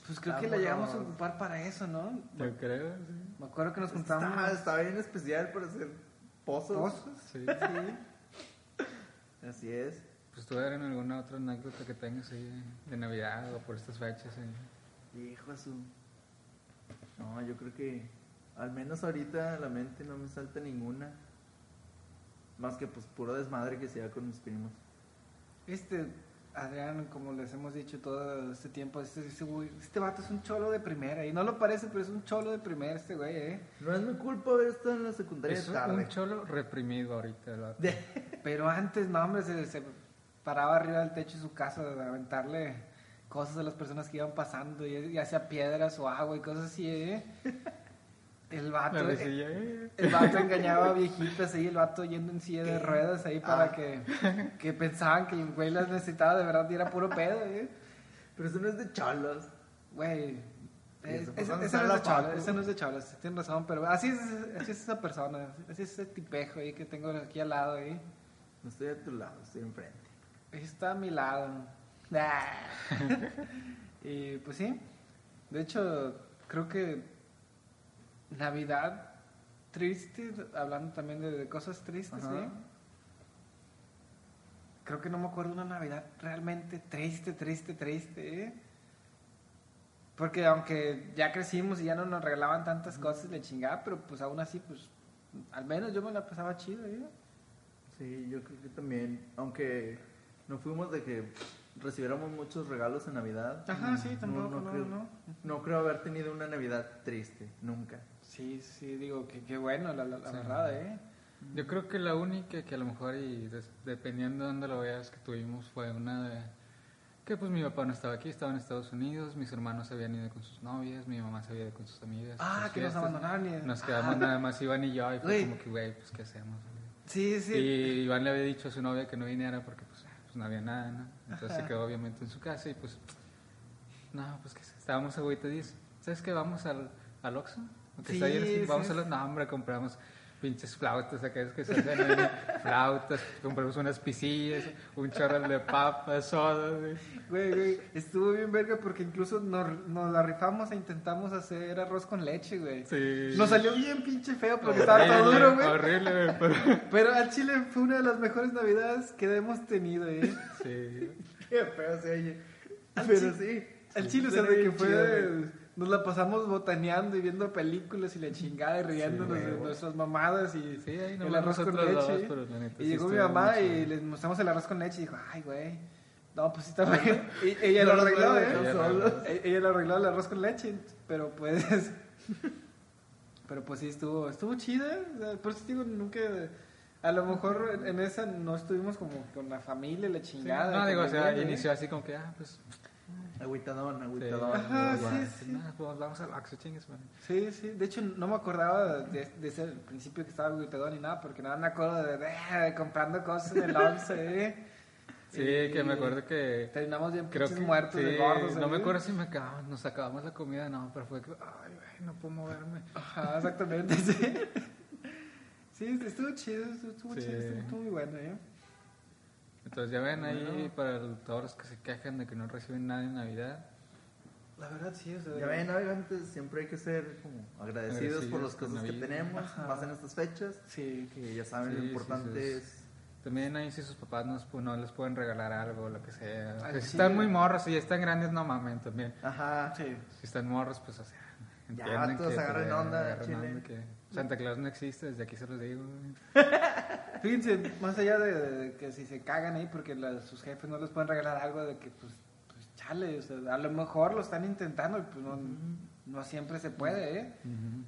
pues creo que la llegamos a ocupar para eso, ¿no? Yo creo, sí. Me acuerdo que nos juntábamos. Estaba, estaba bien especial para hacer pozos. ¿Pozos? Sí. Así es. Pues tú en alguna otra anécdota que tengas ahí de, de Navidad o por estas fechas. eh? Hijo su. No, yo creo que al menos ahorita a la mente no me salta ninguna. Más que pues puro desmadre que sea con mis primos. Este, Adrián, como les hemos dicho todo este tiempo, este, este, güey- este vato es un cholo de primera. Y no lo parece, pero es un cholo de primera este güey, ¿eh? No es mi culpa haber estado en la secundaria Es tarde. un cholo reprimido ahorita. el vato. Pero antes, no, hombre, se, se paraba arriba del techo de su casa a aventarle cosas a las personas que iban pasando, y, ya sea piedras o agua y cosas así, ¿eh? El vato, La risilla, eh. el vato engañaba a viejitas ahí, el vato yendo en silla de ruedas ahí para Ah. que, que pensaban que el güey las necesitaba de verdad y era puro pedo, ¿eh? Pero eso no es de cholos. Güey. Eh, Ese pues, ¿dónde no es de cholas, Paco? ese no es de cholas, tienes razón, pero así es, así es esa persona, así es ese tipejo ahí que tengo aquí al lado ahí. No estoy a tu lado, estoy enfrente. Está a mi lado. Y pues sí, de hecho, creo que Navidad triste, hablando también de, de cosas tristes, Ajá. ¿sí? Creo que no me acuerdo una Navidad realmente triste, triste, triste, ¿eh? Porque aunque ya crecimos y ya no nos regalaban tantas cosas, le chingaba, pero pues aún así, pues, al menos yo me la pasaba chido, ¿eh? Sí, yo creo que también, aunque no fuimos de que recibiéramos muchos regalos en Navidad. Ajá, sí, tampoco, no, creo, no. no creo haber tenido una Navidad triste, nunca. Sí, sí, digo que qué bueno, la, la, la Sí. verdad, ¿eh? Yo creo que la única que a lo mejor, y des- dependiendo de dónde lo veas, que tuvimos fue una de... Que pues mi papá no estaba aquí, estaba en Estados Unidos, mis hermanos se habían ido con sus novias, mi mamá se había ido con sus amigas. Ah, sus que nos fiestas. abandonaron. y- Nos Ah, quedamos nada más Iván y yo, y fue Güey. como que, güey, pues ¿qué hacemos? güey? Sí, sí. Y Iván le había dicho a su novia que no viniera porque pues, no había nada, ¿no? Entonces Ajá. se quedó obviamente en su casa y pues, no, pues que estábamos agüita y dice, ¿sabes qué? Vamos al, al Oxxo, Sí, sí, vamos sí. a los, no hombre, compramos pinches flautas, acá es que se hacen ahí, flautas, compramos unas pisillas, un chorro de papas, sodas, güey. Güey, güey, estuvo bien verga porque incluso nos, nos la rifamos e intentamos hacer arroz con leche, güey. Sí. Nos salió bien pinche feo porque estaba todo duro, güey. Horrible, güey, pero- Pero al chile fue una de las mejores navidades que hemos tenido, ¿eh? sí. Qué feo se oye. Al Pero sí. Sí, chile, o sea, de que fue... chido. Nos la pasamos botaneando y viendo películas y la chingada y riéndonos de huevo. nuestras mamadas y Sí, ahí el arroz con leche. dos, neta y llegó mi mamá y les mostramos el arroz con leche y dijo, ay, güey, no, pues sí está bien. Y ella No lo arregló, ¿eh? Ella Ella lo arregló el arroz con leche, pero pues. pero pues sí, estuvo, estuvo chida. o sea, por eso digo, nunca. A lo mejor en- esa no estuvimos como con la familia, la Sí, chingada. no, digo, o sea, conviviendo, ¿eh? inició así como que, ah, pues. Agüitadón, sí, agüitadón. Ajá, igual. sí, sí. pues vamos al Oxxo, chingues, man. Sí, sí. De hecho, no me acordaba de, de ese principio que estaba agüitadón ni nada, porque nada me acuerdo de, de comprando cosas en el Oxxo, ¿eh? Sí, Y que me acuerdo que. Terminamos bien Creo que. muertos sí, de gordos. no me ¿eh? acuerdo si me acabamos, nos acabamos la comida, no, pero fue que. Ay, güey, no puedo moverme. Ajá, exactamente, sí. Sí, estuvo chido, estuvo, estuvo Sí. chido, estuvo muy bueno, ¿eh? Entonces, ya ven ahí, Bueno. para los que se quejan de que no reciben nada en Navidad. La verdad, sí, o sea. Ya ven, navegantes, siempre hay que ser como agradecidos por las Agradecidos cosas que tenemos, Ajá. más en estas fechas. Sí, Que ya saben, Sí, lo sí, importante sí, es. También ahí si sus papás no, no les pueden regalar algo, lo que sea. Al si están muy morros y ya están grandes, no mamen también. Ajá. sí. Si están morros, pues, o sea, Ya, entienden todos que, pues, agarren onda, agarren chile. onda, que Santa Claus no existe, desde aquí se los digo. Fíjense, más allá de, de que si se cagan ahí porque la- sus jefes no les pueden regalar algo de que, pues, pues chale, o sea, a lo mejor lo están intentando y pues no, no siempre se puede, ¿eh?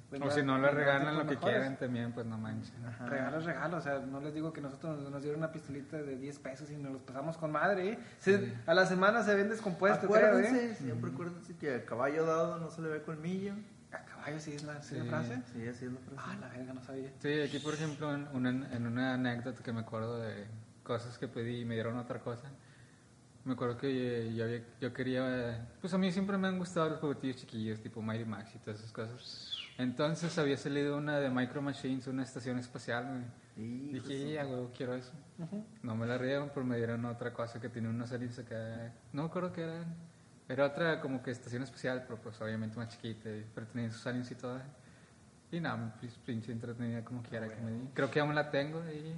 Pues o ya- si no le ya regalan lo que quieren también, pues no manchen. Ajá. Regalo es regalo, o sea, no les digo que nosotros nos, nos dieron una pistolita de 10 pesos y nos los pasamos con madre, ¿eh? Se- A la semana se ven descompuestos, creo, Acuérdense, ¿eh? siempre acuérdense que a caballo dado no se le ve colmillo. A caballo sí es la, sí. Sí. la frase. Sí, así es la frase. Ah, la verga, no sabía. Sí, aquí por ejemplo, en una, en una anécdota que me acuerdo de cosas que pedí y me dieron otra cosa. Me acuerdo que yo, había- yo quería, pues a mí siempre me han gustado los juguetillos chiquillos, tipo Mighty Max y todas esas cosas. Entonces había salido una de Micro Machines, una estación espacial. Hijo Dije, ya, güey, quiero eso. Ujú. No me la rieron, pero me dieron otra cosa que tiene unos aliens acá. No me acuerdo qué era. Era otra como que estación especial, pero pues obviamente más chiquita, pero tenía sus aliens y todo. Y nada, pinche entretenida como quiera que me di. Creo que aún la tengo y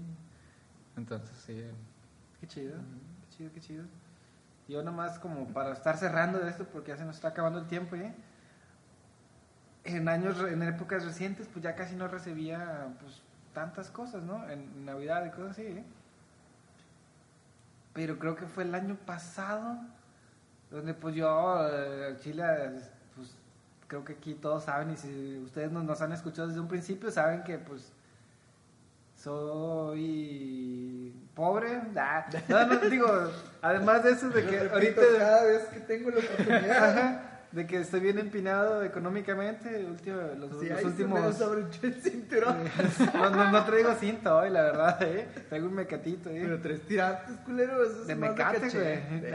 entonces sí. Qué chido, qué chido, qué chido. Yo nomás como para estar cerrando de esto, porque ya se nos está acabando el tiempo, ¿eh? En años, en épocas recientes, pues ya casi no recibía, pues, tantas cosas, ¿no? En Navidad y cosas así, ¿eh? Pero creo que fue el año pasado, donde pues yo, eh, Chile, pues, creo que aquí todos saben, y si ustedes nos, nos han escuchado desde un principio, saben que, pues, soy pobre. Nah. No, no, digo, además de eso, de que ahorita. cada vez que tengo la oportunidad. Ajá, de que estoy bien empinado económicamente. último- los, Si los últimos. sobre el cinturón. no, no, no traigo cinta hoy, la verdad, ¿eh? Traigo un mecatito, ¿eh? Pero tres tirantes, culero. Eso es de más mecate, güey.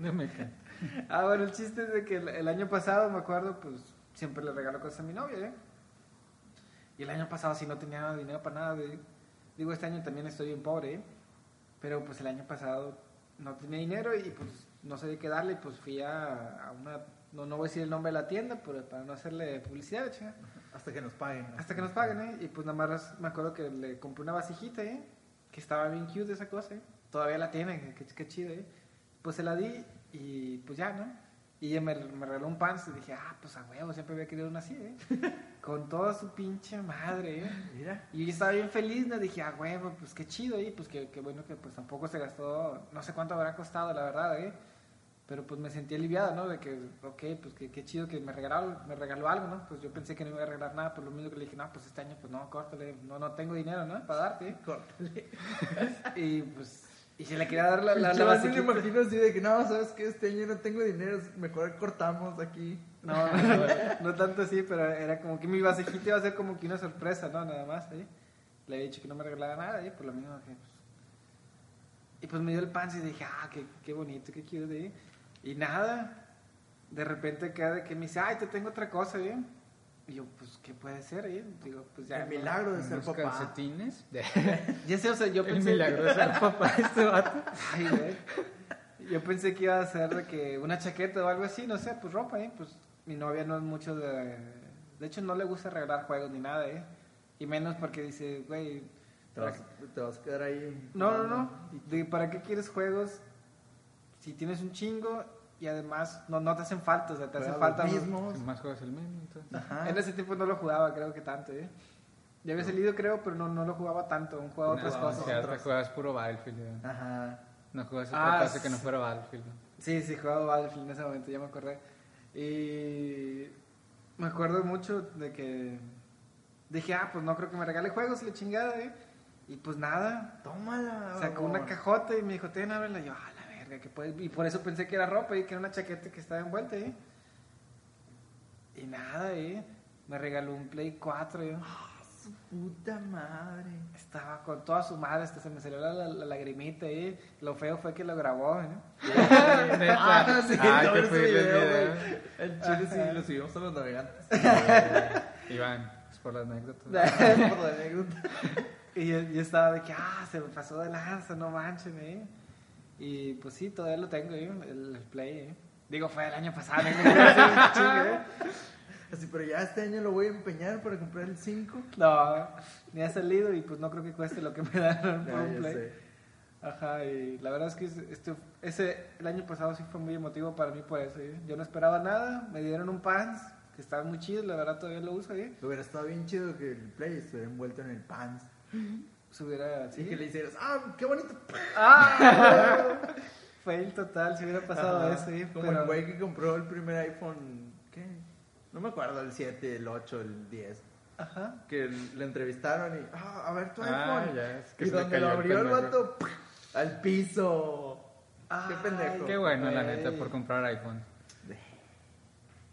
No me ca- ah, bueno, el chiste es de que el, el año pasado, me acuerdo, pues siempre le regalo cosas a mi novia, ¿eh? Y el año pasado sí no tenía dinero para nada, güey. Digo, este año también estoy bien pobre, ¿eh? Pero pues el año pasado no tenía dinero y pues no sabía qué darle, pues fui a, a una, no, no voy a decir el nombre de la tienda, pero para no hacerle publicidad. Hasta que nos paguen. Hasta que nos paguen, ¿eh? Y pues nada más me acuerdo que le compré una vasijita, ¿eh? Que estaba bien cute esa cosa, ¿eh? Todavía la tiene, qué, qué chido, ¿eh? Pues se la di y pues ya, ¿no? Y ella me, me regaló un pants y dije, ah, pues a huevo, siempre había querido una así, ¿eh? Con toda su pinche madre, ¿eh? Mira. Y yo estaba bien feliz, ¿no? Dije, ah, huevo, pues qué chido, ¿eh? Pues qué, qué bueno que pues tampoco se gastó, no sé cuánto habrá costado, la verdad, ¿eh? Pero pues me sentí aliviado, ¿no? De que, ok, pues qué, qué chido que me regaló, me regaló algo, ¿no? Pues yo pensé que no iba a regalar nada, por lo mismo que le dije, no, pues este año, pues no, córtale, no, no tengo dinero, ¿no? Para darte. Córtale. Y pues, y se le quería dar la, la, Pinche la vato, me imagino así de que no, sabes que este año no tengo dinero, mejor cortamos aquí. No, no, no, no tanto así, pero era como que mi vasijita iba a ser como que una sorpresa, ¿no? Nada más, ¿eh? Le había dicho que no me regalaba nada, ¿eh? Por lo mismo que, pues... Y pues me dio el pan y dije, ah, qué, qué bonito, qué cute, ¿eh? Y nada, de repente queda de que me dice, ay, te tengo otra cosa, ¿eh? Y yo, pues, ¿qué puede ser, eh? Digo, pues ya... El milagro de ser ¿Unos papá. calcetines? Ya sé, o sea, yo El pensé... milagro de ser papá este vato. Ay, güey. Yo pensé que iba a ser de que una chaqueta o algo así, no sé, pues ropa, ¿eh? Pues mi novia no es mucho de... De hecho, no le gusta regalar juegos ni nada, ¿eh? Y menos porque dice, güey... Te vas, te vas a quedar ahí. No, no, no. De, ¿Para qué quieres juegos si tienes un chingo y además no, no te hacen falta, o sea, te hacen falta... los mismos. Más juegas el mismo, entonces. Ajá. En ese tiempo no lo jugaba, creo que tanto, ¿eh? Ya había salido, creo, pero no, no lo jugaba tanto, aún jugaba otras jugaba cosas. Ya te juegas puro Battlefield. ya. Ajá. No juegas Ah, otra cosa que no fuera Battlefield. Sí, sí, jugaba Battlefield en ese momento, ya me acordé. Y me acuerdo mucho de que dije, ah, pues no creo que me regale juegos y la chingada, ¿eh? Y pues nada, Tómala. sacó una cajota y me dijo, ten, ábrela. Y yo, ah, que puede. Y por eso pensé que era ropa y que era una chaqueta que estaba envuelta, ¿eh? Y nada, ¿eh? Me regaló un Play 4, yo. Su puta madre. Estaba con toda su madre, hasta se me salió la, la- la lagrimita, ¿eh? Lo feo fue que lo grabó, ¿eh? Ah, sí, Ay, no, qué fue el video. El chile sí lo subimos a los navegantes. Iván, es por la anécdota. Por la anécdota. Y yo, yo estaba de que, ah, se me pasó de lanza, no manchen, ¿eh? Y pues sí, todavía lo tengo, ¿eh? El, el Play, ¿eh? Digo, fue el año pasado, ¿eh? Así, pero ya este año lo voy a empeñar para comprar el 5. No, ni ha salido y pues no creo que cueste lo que me dan por un Play. sé. Ajá, y la verdad es que este, ese, el año pasado sí fue muy emotivo para mí por eso, ¿eh? Yo no esperaba nada, me dieron un pants, que estaba muy chido, la verdad todavía lo uso, ¿eh? Hubiera estado bien chido que el Play estuviera envuelto en el pants. Hubiera, Así sí. que le hicieras, ah, qué bonito. ¡Ah! Fue el total, si hubiera pasado Ajá. eso, ¿eh? Como Pero- el güey que compró el primer iPhone, ¿qué? No me acuerdo, el 7, el 8, el 10. Ajá. Que le entrevistaron y, ah, a ver tu Ah, iPhone. ya, es que y donde lo el abrió el pendejo. vato, al piso. qué Ay, pendejo. Qué bueno, la Güey. neta, por comprar iPhone.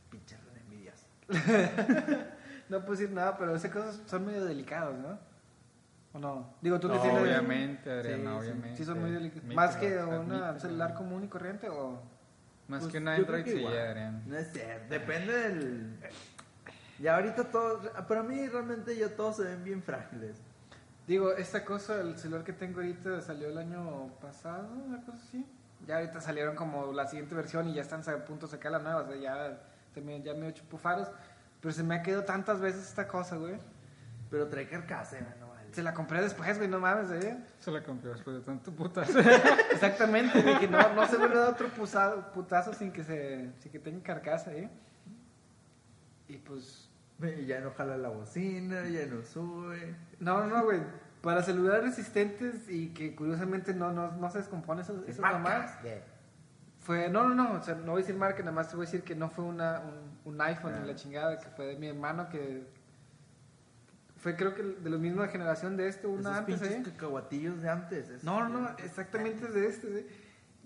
Pinches envidias. No puedo decir nada, pero esas cosas son medio delicadas, ¿no? ¿O no? Digo, tú que No, tienes... obviamente, Adrián, Sí, obviamente. Sí, son muy. Admítelo, ¿Más que una- un celular común y corriente o...? Más Pues, que un yo creo Android, que sí, igual. Adrián. No sé, depende del... Ya ahorita todo, para mí realmente ya todos se ven bien frágiles. Digo, esta cosa, el celular que tengo ahorita salió el año pasado, una cosa así. Ya ahorita salieron como la siguiente versión y ya están a punto de sacar la nueva, o sea, ya, también, ya me he hecho pufaros. Pero se me ha quedado tantas veces esta cosa, güey. Pero trae carcasa, vale. Se la compré después, güey, no mames, ¿eh? Se la compré después de tanto putas. Exactamente, güey, que no, no se me da otro putazo sin que, se, sin que tenga carcasa, ¿eh? Y pues... Y ya no jala la bocina, ya no sube. No, no, no, güey. Para celulares resistentes y que curiosamente no, no, no se descompone esas Marcas. mamás. Fue, no, no, no, o sea, no voy a decir marca, nada más te voy a decir que no fue una, un, un iPhone Ah. ni la chingada, que fue de mi hermano que fue creo que de la misma generación de este, una Esos antes, pinches ¿eh? cacahuatillos de antes. No, no, no, exactamente es de este, ¿eh?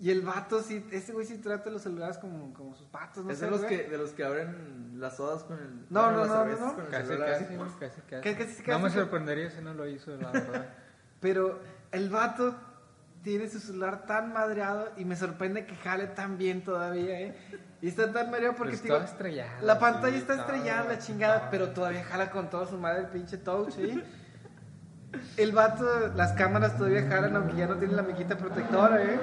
Y el vato sí, ese güey sí trata los celulares como, como sus patos, no es sé, de los, güey. que, de los que abren las sodas con el... No, no, no, no, el Casi, casi, casi, casi. Que- casi, No me sorprendería si no lo hizo, la verdad. Pero el vato tiene su celular tan madreado y me sorprende que jale tan bien todavía, ¿eh? Y está tan madreado porque, Pues estrellada, la pantalla sí, está estrellada, la chingada, pero todavía jala con toda su madre el pinche touch, ¿eh? El vato, las cámaras todavía jalan, aunque ya no tiene la miquita protectora, ¿eh?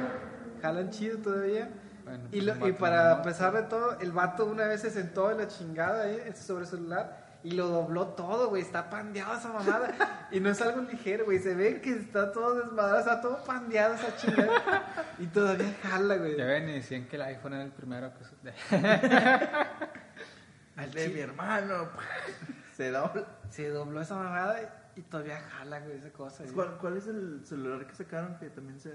Jalan chido todavía. Bueno, Y, pues, lo- y para pesar de todo, el vato una vez se sentó en la chingada, ¿eh? Sobre el celular y lo dobló todo, güey. Está pandeado esa mamada. y no es algo ligero, güey. Se ve que está todo desmadrado, está todo pandeado esa chingada. y todavía jala, güey. Ya ven y decían que el iPhone era el primero que... se- El de mi hermano. Se dobla. Se dobló esa mamada y todavía jala, güey, esa cosa. ¿Cuál, cuál es el celular que sacaron que también se...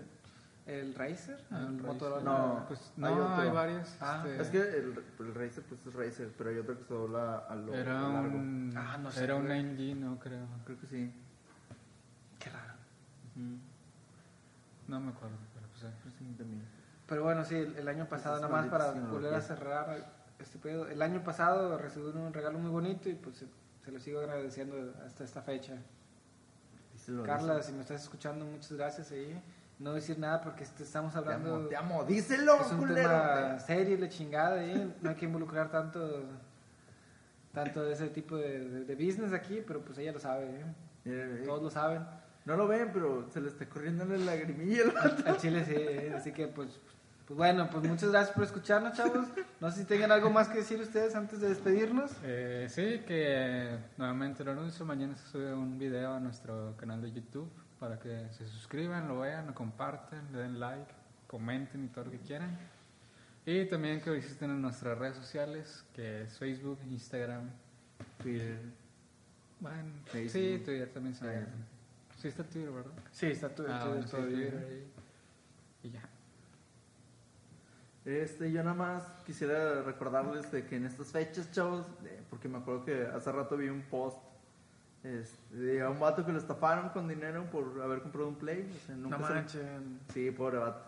¿El Razer? Ah, ¿El Motorola? No. Pues hay no, otro. hay varios. Ah, este, Es que el, el Razer pues es Razer, pero hay otro que se dobla a lo Era largo. un... Ah, no sé, Era un güey. 9G, no creo. Creo que sí. Qué raro. No me acuerdo, pero pues... también. Pero bueno, sí, el, el año pasado, Esas nada más para volver a cerrar este pedo. El año pasado recibí un regalo muy bonito y pues se, se lo sigo agradeciendo hasta esta fecha. Carla, si me estás escuchando, muchas gracias ahí. No decir nada porque este- estamos Te hablando. amo, te amo. Díselo, es un culero. tema serio, y la chingada, ¿eh? No hay que involucrar tanto tanto de ese tipo de, de- de business aquí, pero pues ella lo sabe, ¿eh? Eh, Todos lo saben. No lo ven, pero se le está corriendo la lagrimilla. al vato. Al chile sí, ¿eh? así que pues, pues bueno, pues muchas gracias por escucharnos, chavos. No sé si tengan algo más que decir ustedes antes de despedirnos. Eh, sí, que nuevamente lo anuncio. Mañana se sube un video a nuestro canal de YouTube para que se suscriban, lo vean, lo compartan, le den like, comenten y todo lo que quieran. Y también que visiten en nuestras redes sociales, que es Facebook, Instagram, Twitter. bueno, Facebook. sí, Twitter también se Ah, Sí está Twitter, ¿verdad? Sí, está tu, Ah, bueno, sí, Twitter. Twitter ahí. Y ya. Este, yo nada más quisiera recordarles de que en estas fechas, chavos, de- porque me acuerdo que hace rato vi un post este, de un vato que lo estafaron con dinero por haber comprado un play. O sea, nunca No se- manchen. Sí, pobre vato.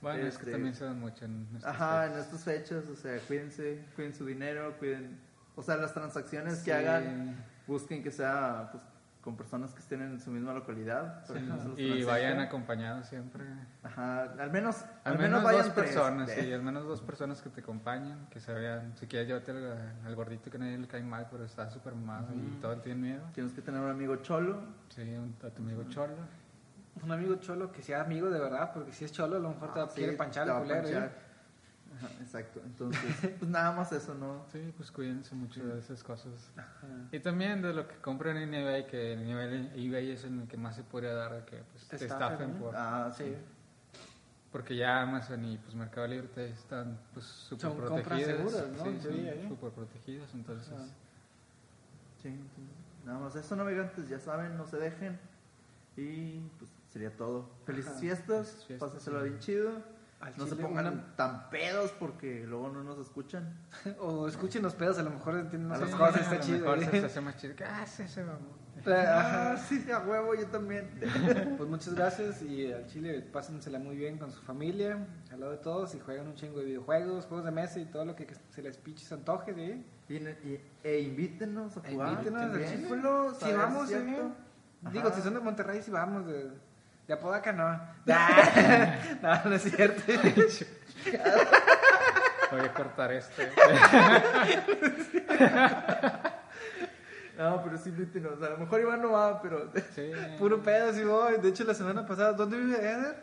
Bueno, es que Este- también se dan mucho en estas Ajá, en estas fechas, o sea, cuídense, cuiden su dinero, cuiden, o sea, las transacciones Sí. que hagan, busquen que sea pues, con personas que estén en su misma localidad. Sí, no Y vayan acompañados siempre. Ajá, al menos, Al, menos, vayan dos tres. personas, Eh, sí, al menos dos personas que te acompañen, que se vean, si quieres llévate al, al gordito que nadie le cae mal, pero está súper mamado y todos tienen miedo. Tienes que tener un amigo cholo. Sí, un, a tu amigo Cholo. Un amigo cholo que sea amigo de verdad, porque si es cholo, a lo mejor te Ah, sí, quiere panchar el va a culero. Ajá, exacto. Entonces, pues nada más eso, ¿no? Sí, pues cuídense mucho de esas cosas. Ajá. Y también de lo que compren en eBay, que en eBay, eBay es en el que más se podría dar que pues, Te te, estafen, por, Ah, sí. Sí. porque ya Amazon y pues Mercado Libre te están pues súper Son compras protegidas. seguras, ¿no? Sí, son teoría, ¿eh? súper protegidas, entonces... Ajá. Sí, entonces, nada más eso, navegantes, ya saben, no se dejen. Y pues sería todo. Felices Ajá. fiestas, Felices fiestas, pásenselo sí. bien chido. Al No se pongan una- tan pedos porque luego no nos escuchan. O escuchen los pedos, a lo mejor entienden las cosas, está a lo chido. mejor ¿eh? se hace más chido. Ah, sí, se mamó. Ajá. Ah, sí, a huevo, yo también. Pues muchas gracias y al Chile pásensela muy bien con su familia, al lado de todos y jueguen un chingo de videojuegos, juegos de mesa y todo lo que se les piches antoje, ¿sí? Y, y- e invítenos a E jugar. invítenos al Si vamos. ¿eh? Ajá. Digo, si son de Monterrey, si vamos, de, de Apodaca no. no, no es cierto. Voy a cortar este. No, pero sí invítenos. A lo mejor Iván no va, pero Sí. Puro pedo, si voy. De hecho, la semana pasada, ¿dónde vive Eder?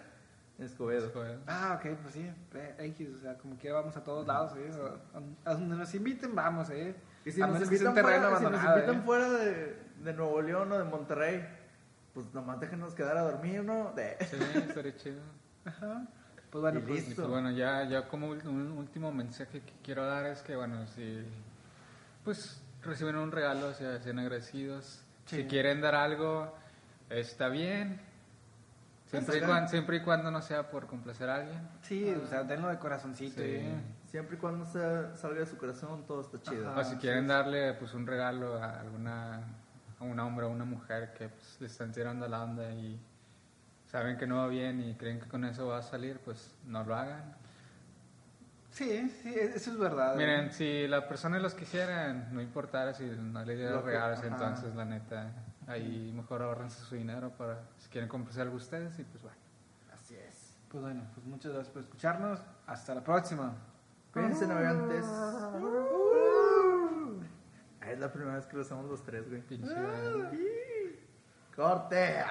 Escobedo. Joder. Ah, ok, pues sí, X, o sea, como quiera vamos a todos lados, ¿eh? A, donde nos inviten, vamos, ¿eh? Y si a nos que invitan, fuera, si nos invitan ¿eh? fuera de, de Nuevo León o de Monterrey, pues nomás déjenos quedar a dormir, ¿no? De... Sí, estaría chido. Ajá. Pues bueno, Y pues, pues bueno, ya, ya como un último mensaje que quiero dar es que, bueno, si pues reciben un regalo, se- sean agradecidos. Sí. Si quieren dar algo, está bien. Siempre y, cuando, siempre y cuando no sea por complacer a alguien. sí, o sea, denlo de corazoncito, Sí. Siempre y cuando se salga de su corazón, todo está chido. Ajá. O si quieren darle pues un regalo a alguna a un hombre o una mujer que pues, le están tirando la onda y saben que no va bien y creen que con eso va a salir, pues no lo hagan. Sí, sí, e- eso es verdad. ¿eh? Miren, si la persona los quisiera, no importara si no le diera Lo que- regalos, entonces la neta, ahí mejor ahorrense su dinero para si quieren comprarse algo ustedes y pues bueno. Así es. Pues bueno, pues muchas gracias por escucharnos. Hasta la próxima. Cuídense, navegantes. Es la primera vez que lo hacemos los tres, güey. Pinche- Corte.